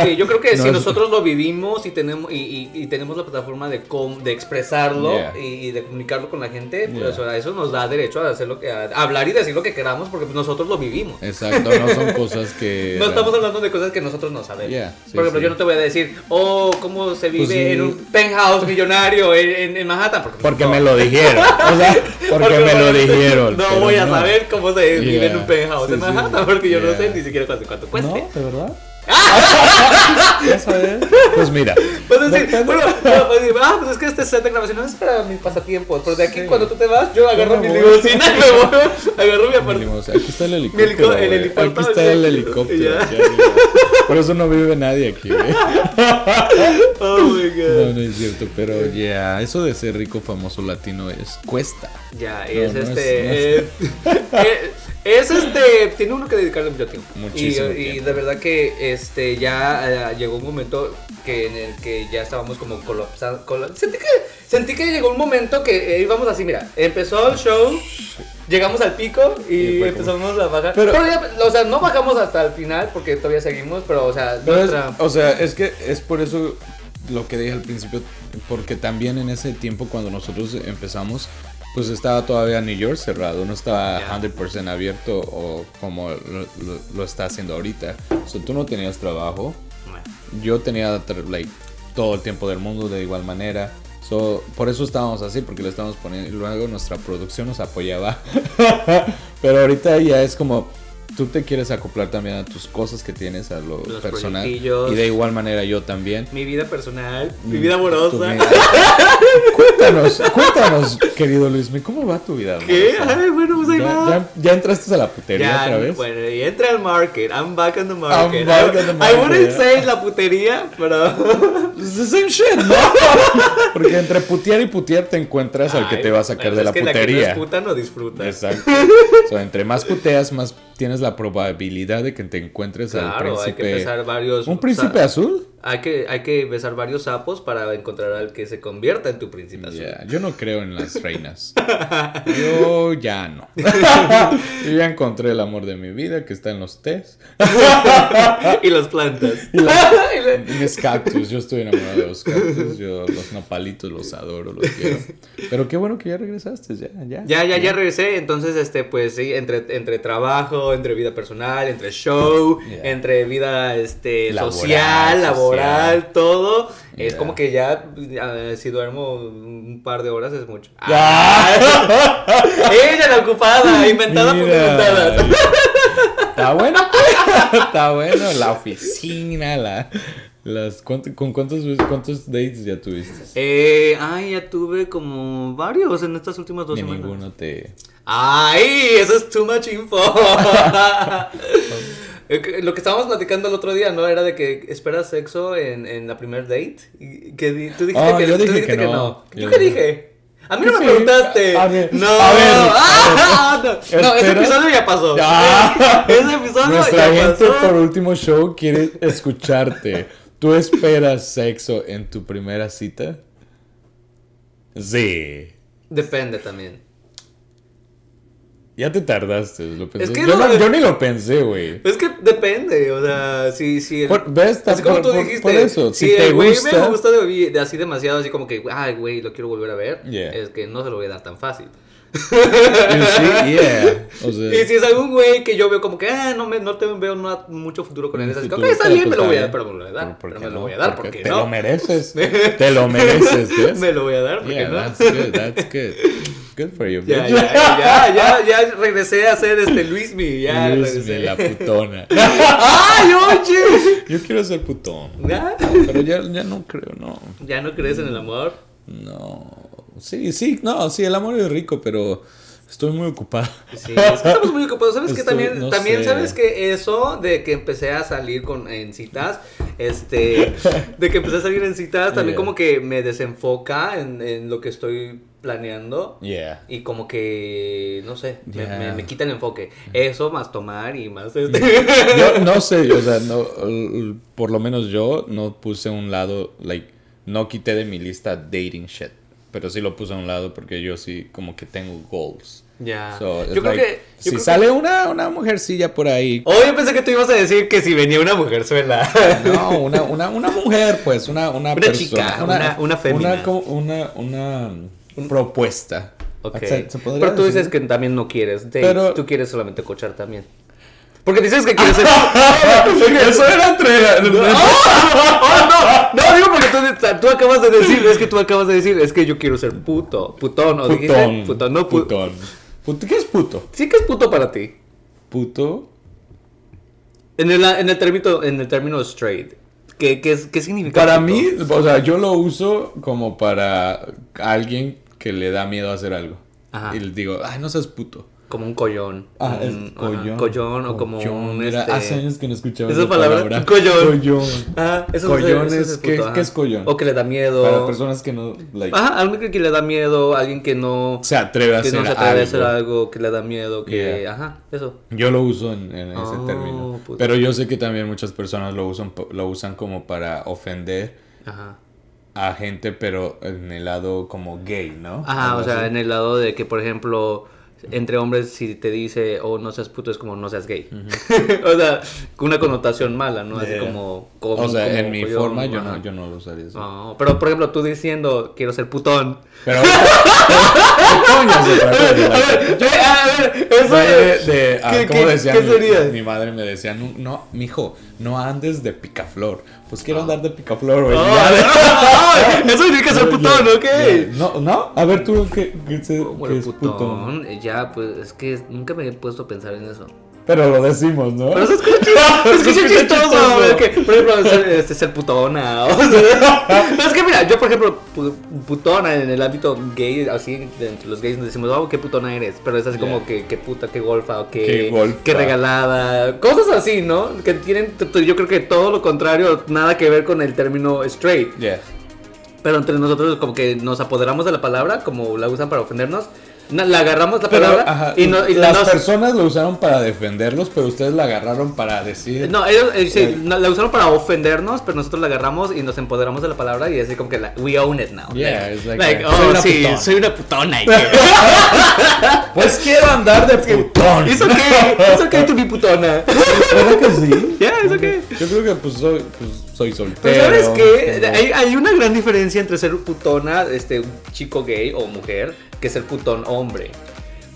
Sí, yo creo que No si es- nosotros lo vivimos y tenemos y, y- y tenemos la plataforma de com- de expresarlo Yeah. y, de comunicarlo con la gente, pues Yeah. eso nos da derecho a hacer lo que a hablar y decir lo que queramos porque pues, nosotros lo vivimos. Exacto, no son cosas que... No estamos hablando de cosas que nosotros no sabemos. Yeah, sí, Por ejemplo, sí. yo no te voy a decir, oh, cómo se vive Pues sí. en un penthouse millonario en, en- en Manhattan. Porque, Porque no. me lo dijeron. O sea, porque, me lo dijeron. No voy a no. saber cómo se vive en un penthouse sí, en sí. Manhattan porque yo no sé ni siquiera cuánto, cuánto cueste. No, ¿de verdad? ¿Ya sabes? Pues mira. Decir, depende- bueno, no, decir, ah, pues es que este set de grabación no es para mis pasatiempos. Pero de aquí, Sí. cuando tú te vas, yo agarro mi limusina y me voy. Agarro mi apartamento. Aquí está el helicóptero. el helicóptero, Aquí está el helicóptero. Ya. Por eso no vive nadie aquí, güey. Oh my No, god. no es cierto, pero ya, eso de ser rico, famoso latino es cuesta. Ya, No, es no es- este. no es- eh, eh, es este. Tiene uno que dedicarle mucho tiempo. Muchísimo y, y tiempo. de verdad que este ya eh, llegó un momento que en el que ya estábamos como colapsando. cola- sentí, que, sentí que llegó un momento que eh, íbamos así, mira. Empezó el show. Llegamos al pico y Y fue como- empezamos a bajar. Pero- Pero, ya, o sea, no bajamos hasta el final porque todavía seguimos, pero, o sea, Pero es- nuestra- o sea, es que es por eso lo que dije al principio, porque también en ese tiempo cuando nosotros empezamos, pues estaba todavía New York cerrado, no estaba Ya. 100% abierto o como lo, lo- lo está haciendo ahorita. O sea, tú no tenías trabajo, yo tenía like, todo el tiempo del mundo de igual manera. So, por eso estábamos así, porque le estábamos poniendo. Y luego nuestra producción nos apoyaba. Pero ahorita ya es como. Tú te quieres acoplar también a tus cosas que tienes, a lo Los personal. proyectillos. Y de igual manera yo también. Mi vida personal, mi Mm, vida tu amorosa. vida. cuéntanos, cuéntanos, querido Luismi, ¿cómo va tu vida? ¿Qué? amorosa? Ay, bueno, pues ahí ¿Ya, va. ya, ya entraste a la putería Ya, otra vez? bueno, y entra al market. I'm back on the market. back I, on the I market, wouldn't say la putería, pero. It's the same shit, ¿no? Porque entre putear y putear te encuentras al que Ay, te va a sacar bueno, de es la que La que putería. no es puta no disfruta. Exacto. So, entre más puteas, más tienes la probabilidad de que te encuentres al Claro, hay que príncipe. varios. ¿Un príncipe azul? Hay que, hay que besar varios sapos para encontrar al que se convierta en tu príncipe azul. Ya, Yo no creo en las reinas. Yo ya no. Yo ya encontré el amor de mi vida que está en los tés. y las plantas. Y la- cactus. Yo estoy enamorado de los cactus. Yo los nopalitos los adoro, los quiero. Pero qué bueno que ya regresaste. Ya, ya. Ya, ya, ya regresé. Entonces, este, pues sí, entre, entre trabajo, entre vida personal, entre show, Yeah. entre vida este, Laboral, social, laboral, todo. Es Yeah. como que ya, ah, si duermo un par de horas es mucho. Ya. Ella la ocupada, inventada por inventadas. Está bueno, pues. Está bueno. La oficina, la. Las, ¿cuánto- ¿Con cuántos, cuántos dates ya tuviste? Eh, ay, ya tuve como varios en estas últimas dos Ni semanas. ninguno te. Ay, eso es too much info. Eh, Lo que estábamos platicando el otro día, ¿no? Era de que esperas sexo en, en la primer date. Y que tú dijiste, Oh, que, yo tú dije dijiste que que no. no. ¿Yo qué dije-? A mí no me Sí. preguntaste. A ver, no. a ver, Ah, no. No, ese episodio ya pasó. Ah. Ese episodio Nuestra ya gente pasó. por último show quiere escucharte. ¿Tú esperas sexo en tu primera cita? Sí. Depende también. Ya te tardaste. Lo pensé. Es que yo, no- no- yo ni lo pensé, güey. Es que depende, o sea, si, si el- Por- ¿ves? Así como Por- tú dijiste, por eso, si, si te el güey gusta- me gusta de, de así demasiado, así como que, ay, güey, lo quiero volver a ver, Yeah. es que no se lo voy a dar tan fácil. Y sí, yeah. O sea, Y si es algún güey que yo veo como que, ah, no, me, no te veo nada- mucho futuro con él, así como, "Ok, está pero bien, pues me lo voy a dar, pero me lo voy a dar, ¿por- por pero me lo no? voy a dar, Porque porque te no? lo mereces. te lo mereces, ¿ves? me lo voy a dar, porque Yeah, no. that's good, that's good. Good for you, Ya, ya, ya, ya, ya regresé a ser este Luismi, ya Luismi, la putona. ¡Ay, oye! Yo quiero ser putón. ¿Ya? Pero ya, ya no creo, no. ¿Ya no crees en el amor? No. Sí, sí, no, sí, el amor es rico, pero Estoy muy ocupado. Sí, es que estamos muy ocupados. ¿Sabes que Estoy- también, no también sé. sabes que eso de que empecé a salir con, en citas, este, de que empecé a salir en citas, también Yeah. como que me desenfoca en, en lo que estoy planeando. Yeah. Y como que, no sé, me- Yeah. me, me quita el enfoque. Eso, más tomar y más este. Yo no sé, o sea, no, por lo menos yo no puse un lado, like, no quité de mi lista dating shit. Pero sí lo puse a un lado porque yo sí como que tengo goals. ya. So, it's yo creo like, que. yo si creo que- sale una, una mujercilla por ahí. Oh, yo pensé que tú ibas a decir que si venía una mujer suela. No, una, una, una mujer, pues, una, una, Una persona. chica, una- una. Una, una, una propuesta. Se podría Pero tú dices que también no quieres dates, Pero- tú quieres solamente cochar también. Porque dices que quieres ser... Eso era entre... ¡Oh, no! No, digo porque tú, tú acabas de decir, es que tú acabas de decir, es que yo quiero ser puto, putón, ¿o dijiste? Putón. Putón, no pu- Putón. ¿Qué es puto? Sí que es puto para ti. Puto. En el, en el término, en el término straight. ¿Qué, qué, qué significa Para puto? mí, o sea, yo lo uso como para alguien que le da miedo a hacer algo. Ajá. Y le digo, ay, no seas puto. Como un collón. Ah, es Un- ajá, collón. collón o como un... Mira, este- hace años que no escuchaba Esa palabra, collón. Collón. Ah, eso Collón eso es- el ¿qué- puto, qué ajá. es collón? O que le da miedo. Para personas que no, like, Ajá, alguien que le da miedo, alguien que no... se atreve a que hacer no se atreve algo. a hacer algo, que le da miedo, que... Yeah. Ajá, eso. Yo lo uso en, en ese Oh, término. Pero yo sé que también muchas personas lo usan, lo usan como para ofender Ajá. A gente, pero en el lado como gay, ¿no? Ajá, Algo o sea, así. en el lado de que, por ejemplo, entre hombres si te dice, oh, no seas puto, es como no seas gay. o sea, con una connotación mala, ¿no? Así Yeah. como, como- O sea, como en mi forma yo no, yo no lo usaría así. No, pero por ejemplo, tú diciendo, quiero ser putón. Pero eso de, de- ah, ¿Qué- ¿cómo qué- decía qué mi, sería? mi madre me decía, no, no, mijo, no andes de picaflor. Pues quiero andar de picaflor, güey. Oh, Ya, no, eso significa ser putón, ¿ok? No, no, a ver tú qué, qué, qué es putón, putón. eh, ya, pues es que nunca me he puesto a pensar en eso. Pero lo decimos, ¿no? Pero se escucha, se escucha chistoso, chistoso. güey, que, por ejemplo, ser, este, ser putona. O sea, no, es que mira, yo por ejemplo, pu- putona en el ámbito gay, así, entre los gays nos decimos, oh, qué putona eres. Pero es así como Yeah. que, qué puta, qué golfa, o qué, Qué golfa. qué regalada. Cosas así, ¿no? Que tienen, yo creo que todo lo contrario, nada que ver con el término straight. Yeah. Pero entre nosotros como que nos apoderamos de la palabra, como la usan para ofendernos. La agarramos la Pero, palabra ajá, y, no, y las nos- personas lo usaron para defenderlos, pero ustedes la agarraron para decir. No, ellos eh, sí, no, la usaron para ofendernos, pero nosotros la agarramos y nos empoderamos de la palabra y así como que la, we own it now. Yeah, like, like, like, uh, soy oh una sí, putona. soy una putona. Pues quiero andar de putón. It's okay, it's okay to be putona. ¿Verdad que sí? Yeah, it's okay. Yo creo que pues soy, pues, soy soltero. Pero sabes hay, hay una gran diferencia entre ser putona, este, un chico gay o mujer, que ser putón hombre.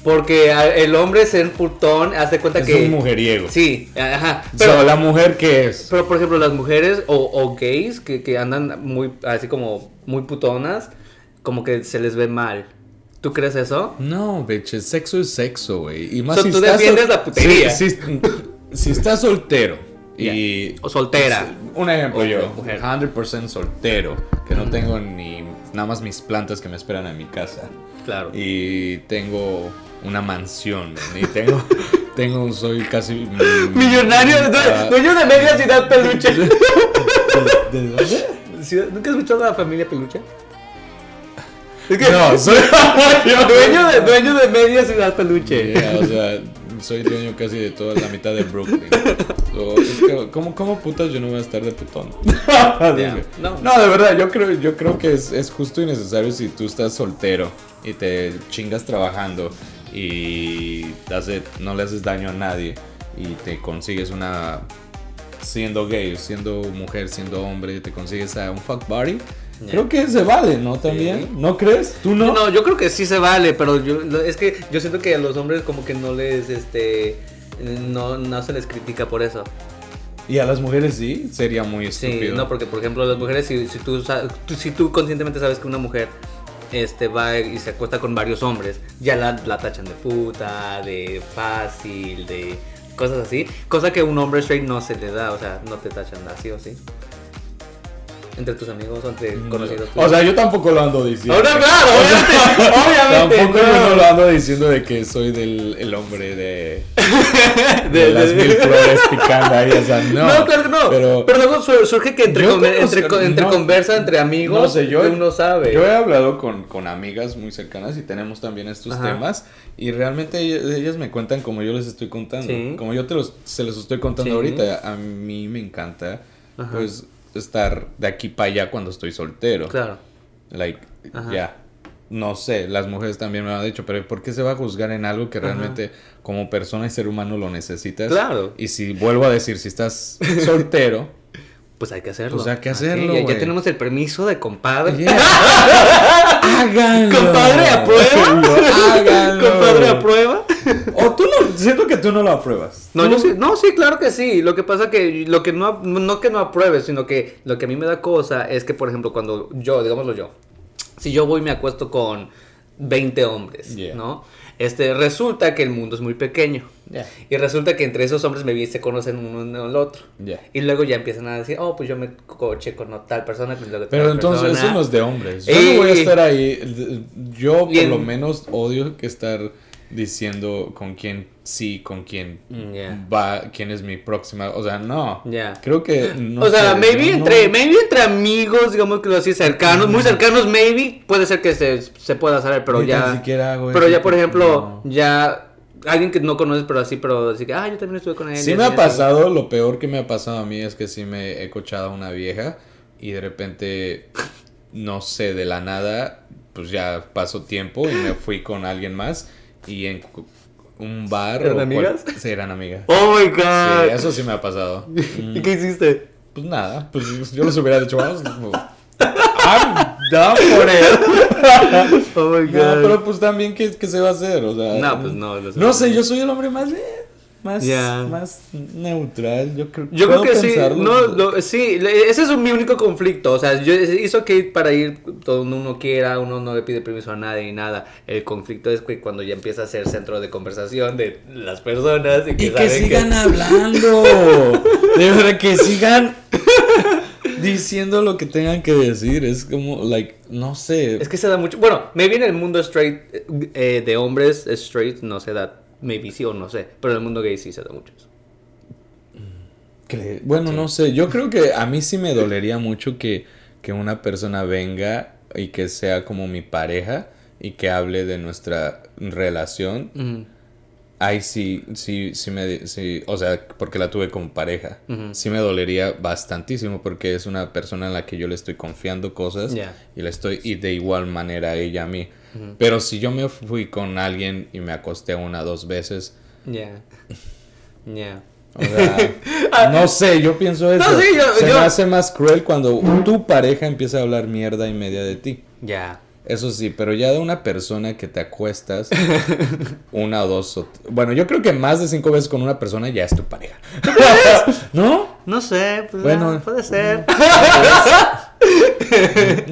Porque el hombre ser putón hace cuenta es que... un mujeriego. Sí, ajá. Pero Pero, la mujer que es. pero por ejemplo, las mujeres o, o gays que, que andan muy, así como muy putonas, como que se les ve mal. ¿Tú crees eso? No, bitch, el sexo es sexo, güey. Y más So, si tú estás defiendes la putería. Si, si- si estás soltero y... O soltera. Un ejemplo O yo, mujer. 100% soltero, que no tengo ni nada más mis plantas que me esperan en mi casa. Claro. Y tengo una mansión, man, y tengo, tengo, soy casi... Millonario, ah, dueño de media ciudad peluche. ¿De, de dónde? ¿Nunca has escuchado a la familia peluche? Es que- No, soy... dueño, de, dueño de media ciudad peluche. Yeah, o sea, soy dueño casi de toda la mitad de Brooklyn. So, es que, ¿cómo, ¿Cómo putas yo no voy a estar de putón? Dime. no. no. de verdad, yo creo, yo creo que es, es justo y necesario si tú estás soltero y te chingas trabajando y hace- no le haces daño a nadie y te consigues una... Siendo gay, siendo mujer, siendo hombre, te consigues a un fuck buddy. Creo que se vale, ¿no? También. Sí. ¿No crees? ¿Tú no? No, yo creo que sí se vale, pero yo es que yo siento que a los hombres como que no les este no, no se les critica por eso. Y a las mujeres sí, sería muy Sí, estúpido. no, porque por ejemplo las mujeres si, tú- si tú conscientemente sabes que una mujer este va y se acuesta con varios hombres, ya la, la tachan de puta, de fácil, de cosas así, cosa que a un hombre straight no se le da, o sea, no te tachan así o sí. Entre tus amigos o entre conocidos. O sea, yo tampoco lo ando diciendo. Ahora, claro, obviamente, obviamente. Tampoco no. yo no lo ando diciendo de que soy del el hombre de, de, De- las de- mil flores picando ahí, o sea, no. No, claro que no. Pero, Pero, luego su- surge que entre, entre, co- entre no. conversa, entre amigos, No sé, yo- uno sabe. Yo he hablado con, con amigas muy cercanas y tenemos también estos Ajá. temas y realmente ellas, ellas me cuentan como yo les estoy contando, Sí. como yo te los, se los estoy contando Sí. ahorita. A mí me encanta Ajá. pues estar de aquí para allá cuando estoy soltero. Claro. Like, ya. No sé, las mujeres también me lo han dicho, pero ¿por qué se va a juzgar en algo que Ajá. realmente como persona y ser humano lo necesitas? Claro. Y si vuelvo a decir, si estás soltero, Pues hay que hacerlo. Pues hay que hacerlo, ya- tenemos el permiso de compadre. Yeah. háganlo. ¿Compadre aprueba? Háganlo. ¿Compadre tú no, siento que tú no lo apruebas. No, Tú- yo sí, no, sí, claro que sí. Lo que pasa que lo que no, no que no apruebes, sino que lo que a mí me da cosa es que, por ejemplo, cuando yo, digámoslo yo, si yo voy y me acuesto con 20 hombres, Yeah. ¿no? Este, resulta que el mundo es muy pequeño. Y resulta que entre esos hombres me se conocen uno al otro. Y luego ya empiezan a decir, oh, pues yo me coche con tal persona. pues luego Pero tal entonces persona. eso no es de hombres. Yo Y- no voy a estar ahí. Yo por en- lo menos odio que estar diciendo con quién sí, con quién va, quién es mi próxima. O sea, no. Ya. Creo que no o sea, sé, maybe no- entre, maybe entre amigos, digamos que así cercanos, muy cercanos, maybe puede ser que se, se pueda saber, pero Ni ya. tan siquiera hago pero ya, por ejemplo, ya alguien que no conoces, pero así, pero así que, ah, yo también estuve con él. Sí me ha pasado, lo peor que me ha pasado a mí es que sí me he cochado a una vieja y de repente, no sé, de la nada, pues ya pasó tiempo y me fui con alguien más y en un bar... ¿Eran o cual- amigas? Sí, eran amigas. Oh my Sí, god. eso sí me ha pasado. Mm, ¿Y qué hiciste? Pues nada, pues yo les hubiera dicho, vamos, como, I'm down for it. Oh my No, god. pero pues también, ¿qué, qué se va a hacer? O sea, No, pues no. No sé, yo soy el hombre más, eh, más, Ya. más neutral. Yo creo, Yo creo que sí, no, lo- sí, ese es mi único conflicto, o sea, yo hizo que para ir donde uno quiera, uno no le pide permiso a nadie ni nada, el conflicto es que cuando ya empieza a ser centro de conversación de las personas y que, Y que sigan hablando. De verdad, que sigan diciendo lo que tengan que decir. Es como, like, no sé. Es que se da mucho, bueno, maybe en el mundo straight eh, de hombres straight no se da, maybe sí o no sé, pero en el mundo gay sí se da mucho eso. Bueno, no sé. Yo creo que a mí sí me dolería mucho que, que una persona venga y que sea como mi pareja y que hable de nuestra relación. Ujú. Ahí sí, sí, sí me, sí, o sea, porque la tuve como pareja. Sí me dolería bastantísimo porque es una persona en la que yo le estoy confiando cosas y le estoy, y de igual manera ella a mí. Pero si yo me fui con alguien y me acosté una dos veces, Ya. Ya. o sea, no sé, yo pienso eso. No, sí, yo- Se yo- me hace más cruel cuando tu pareja empieza a hablar mierda y media de ti. Ya. Eso sí, pero ya de una persona que te acuestas una o dos o bueno, yo creo que más de cinco veces con una persona ya es tu pareja. ¿No? No sé, pues Bueno. ah, puede ser.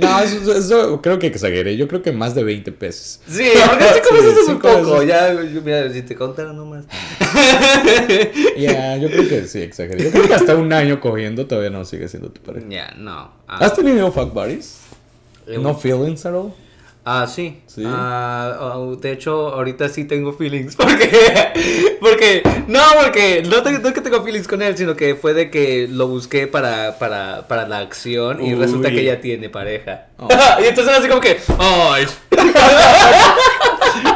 No, eso, eso creo que exageré. Yo creo que más de 20 pesos. Sí, porque Sí, veces es un poco. Ya, mira, si te contara nomás. Ya, yo creo que sí, exageré. Yo creo que hasta un año cogiendo todavía no sigue siendo tu pareja. Ya, no. Ah, ¿Has tenido fuck buddies? eh, No feelings at all? Ah, sí. Sí. Ah, oh, de hecho, ahorita sí tengo feelings. Porque, porque, no, porque no, tengo- no es que tengo feelings con él, sino que fue de que lo busqué para, para, para la acción y Uy. resulta que ya tiene pareja. Oh. y entonces así como que, ¡ay!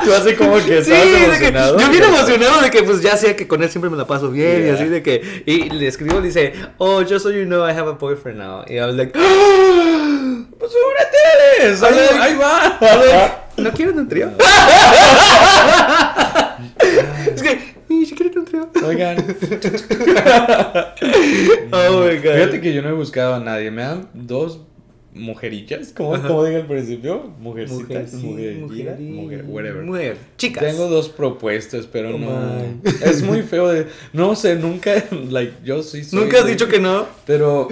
Tú así como que Sí, estabas de que, emocionado. yo bien emocionado de que pues ya sé que con él siempre me la paso bien y así de que y le escribo y dice, "Oh, just so you know, I have a boyfriend now." Y I was like, "Ah, Pues eres. Ahí, ahí va. ¿No quieren un trío? es que, "¿Y si quieren un trío?" Oigan. Oh my god. Fíjate que yo no he buscado a nadie. Me dan dos mujerillas, como, como dije al principio. Mujercitas, Mujer, whatever. Mujer, chicas. Tengo dos propuestas, pero Oh, no. Es muy feo de. No sé, nunca. Like, yo sí soy. Nunca has de- dicho que no. Pero.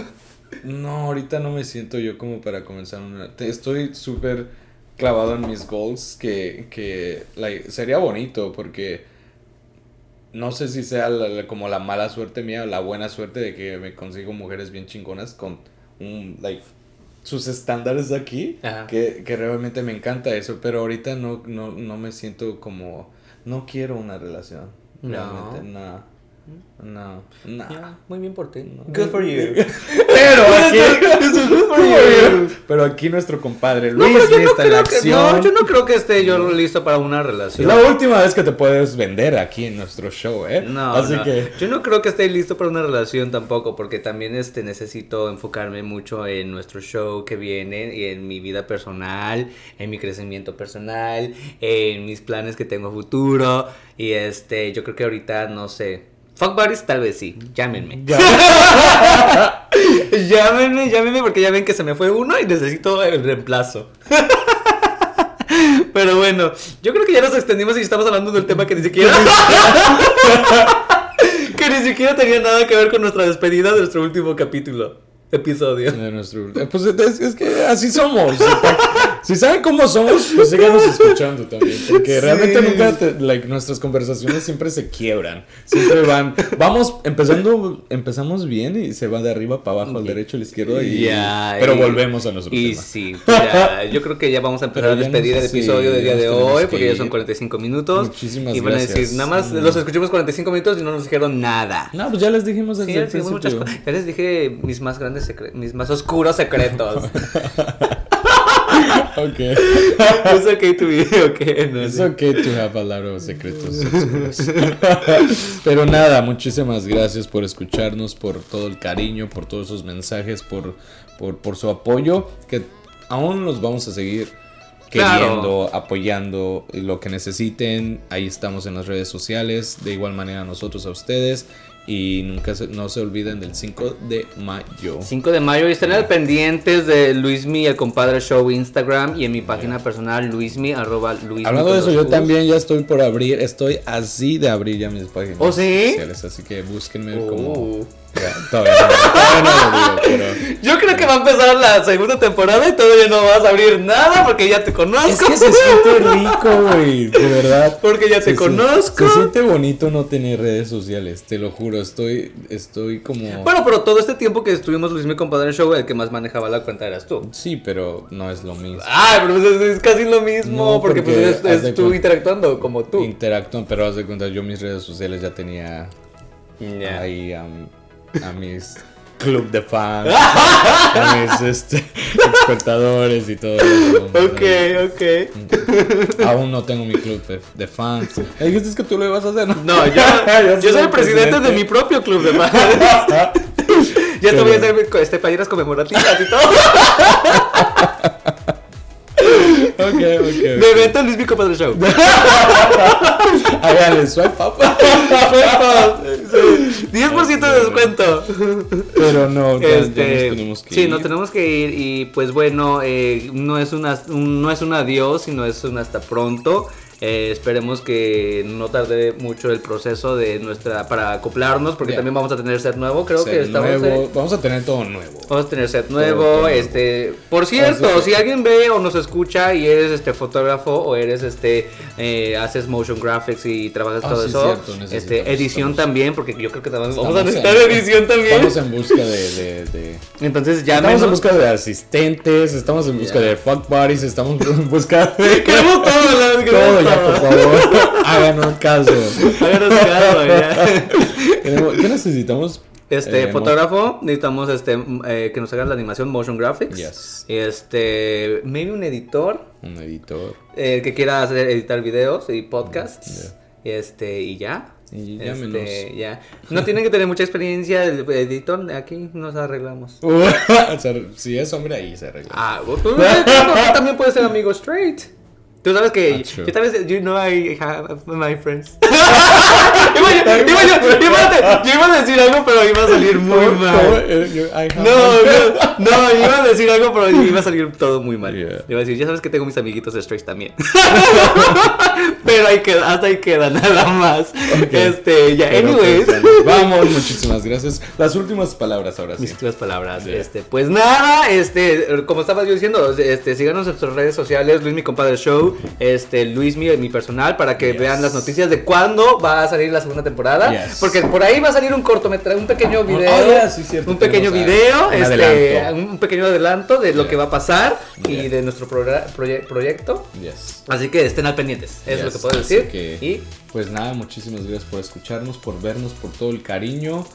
No, ahorita no me siento yo como para comenzar una. Estoy súper clavado en mis goals. Que, que like, sería bonito porque. No sé si sea la- la- como la mala suerte mía o la buena suerte de que me consigo mujeres bien chingonas con un, like, sus estándares aquí, Ajá. que, que realmente me encanta eso, pero ahorita no, no, no me siento como, no quiero una relación. No. Realmente, no. No, no. Muy bien por ti. No. Good for you. Pero aquí, Good for you. pero aquí nuestro compadre No, Luis pero yo no está en creo que- acción. no, yo no creo que esté yo listo para una relación. Es la última vez que te puedes vender aquí en nuestro show, ¿eh? No, Así no. que. yo no creo que esté listo para una relación tampoco, porque también este necesito enfocarme mucho en nuestro show que viene y en mi vida personal, en mi crecimiento personal, en mis planes que tengo a futuro y este, yo creo que ahorita no sé. Fuck buddies tal vez sí, llámenme. llámenme, llámenme porque ya ven que se me fue uno y necesito el reemplazo. Pero bueno, yo creo que ya nos extendimos y estamos hablando del tema que ni siquiera. que ni siquiera tenía nada que ver con nuestra despedida de nuestro último capítulo. Episodio. De nuestro- eh, Pues es, es que así somos. Si, saben cómo somos, pues síganos escuchando también. Porque Sí. realmente nunca, te- like, nuestras conversaciones siempre se quiebran. Siempre van, vamos empezando, empezamos bien y se va de arriba para abajo, al derecho, al izquierdo. Y, Ya, pero y- volvemos a nuestro Y tema. sí, ya, yo creo que ya vamos a empezar Pero a despedir nos- el episodio sí, del día de hoy, que porque ya son ir. 45 minutos. Muchísimas y van a gracias. decir, nada más los escuchamos 45 minutos y no nos dijeron nada. No, pues ya les dijimos desde Sí, ya el muchas principio. cosas. Ya les dije mis más grandes secretos, mis más oscuros secretos. Ok. It's okay to be okay. no It's okay to have a lot of secretos. Pero nada, muchísimas gracias por escucharnos, por todo el cariño, por todos esos mensajes, por, por, por su apoyo, que aún los vamos a seguir Claro. queriendo, apoyando y lo que necesiten. Ahí estamos en las redes sociales, de igual manera nosotros a ustedes. Y nunca se, no se olviden del 5 de mayo. 5 de mayo y estén al pendientes de Luismi, el compadre show Instagram y en mi página personal luismi arroba luismi. Hablando de eso, yo también ya estoy por abrir, estoy así de abrir ya mis páginas ¿Oh, sí? sociales, así que búsquenme como... Ya, todavía, no, todavía no lo digo, pero... Yo creo que va a empezar la segunda temporada y todavía no vas a abrir nada porque ya te conozco. Es que se siente rico, güey, de verdad. Porque ya te Se conozco. Se siente bonito no tener redes sociales, te lo juro, estoy, estoy como... Bueno, pero todo este tiempo que estuvimos Luismi compadre show, el que más manejaba la cuenta eras tú. Sí, pero no es lo mismo. Ay, pero pues es, es casi lo mismo, No, porque, porque pues es, es tú interactuando como tú. Interactúan, pero haz de cuenta, yo mis redes sociales ya tenía Ya. ahí am, a mis club de fans, a mis este, espectadores y todo eso. Ok, ok. Aún no tengo mi club de, de fans. Dijiste que tú lo ibas a hacer, ¿no? No, yo, Yo yo soy el presidente presidente. de mi propio club de fans. ya te voy a hacer este, playeras conmemorativas y todo. Ok, ok. ok. De evento Luismi compadre show. Háganle swipe up. 10% de descuento. Pero no, ya, ya Este, nos tenemos que sí, ir. nos tenemos que ir y pues bueno, eh, no es una un- no es un adiós, sino es un hasta pronto. Eh, esperemos que no tarde mucho el proceso de nuestra para acoplarnos, porque también vamos a tener set nuevo. Creo Set que estamos nuevo, eh, Vamos a tener todo nuevo. Vamos a tener set nuevo, todo. este, por cierto, si alguien ve o nos escucha y eres este fotógrafo o eres este eh, haces motion graphics y trabajas Ah, todo sí, eso, cierto, este edición estamos- también, porque yo creo que también vamos a necesitar en- edición también. Estamos en busca de. de, de- Entonces ya Estamos en busca de asistentes, estamos en busca de fuck buddies, estamos en busca de. Queremos todo Por favor. Háganos caso. Háganos caso, ya. ¿Qué necesitamos? Este, Eh, fotógrafo, necesitamos este eh, que nos hagan la animación motion graphics. Yes. Este, maybe un editor, Un editor. eh, que quiera hacer editar videos y podcasts. Este, y ya. Y Este, ya. No tienen que tener mucha experiencia el editor, aquí nos arreglamos. O sea, si es hombre, ahí se arregla. Ah, pues, tú- tú también puedes ser amigo straight. Tú sabes que That's true. yo también, you know I have my friends. yo, iba, yo, a, yo decir algo, pero iba a salir muy mal. Eh, yo- No, no, no, iba a decir algo, pero iba a salir todo muy mal. Iba a decir, ya sabes que tengo mis amiguitos straight también. Pero ahí queda, hasta ahí queda, nada más. Este, ya, Pero, anyways. pues, Vamos, muchísimas gracias. Las últimas palabras ahora sí. Mis últimas palabras. Yeah. Este, pues nada, este, como estaba yo diciendo, este, síganos en nuestras redes sociales, Luis mi compadre show, este, Luis mi, mi personal, para que Yes. vean las noticias de cuándo va a salir la segunda temporada. Yes. Porque por ahí va a salir un cortometraje, un pequeño video. Oh, yeah, sí, cierto, un pequeño video, un este, un pequeño adelanto de lo Yeah. que va a pasar y de nuestro proye- proyecto. Yes. Así que estén al pendientes, es lo que puedo decir. que- Y, Pues nada, muchísimas gracias por escucharnos, por vernos, por todo el cariño.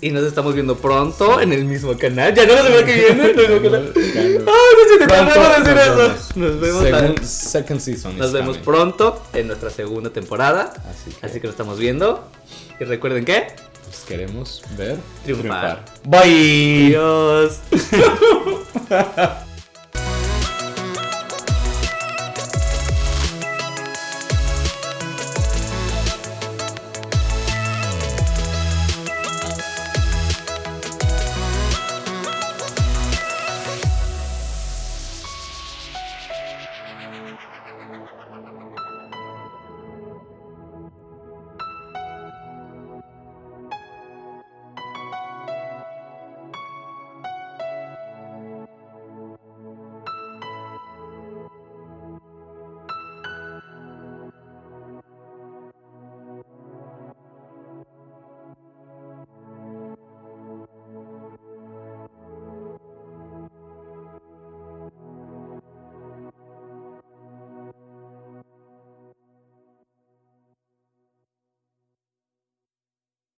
y nos estamos viendo pronto en el mismo canal. Ya no la semana que viene, no sé si te de decir eso. Nos vemos, a- second season nos vemos coming. pronto en nuestra segunda temporada. Así que, Así que nos estamos viendo. Y recuerden que pues, queremos ver triunfar. triunfar. Bye. Adiós.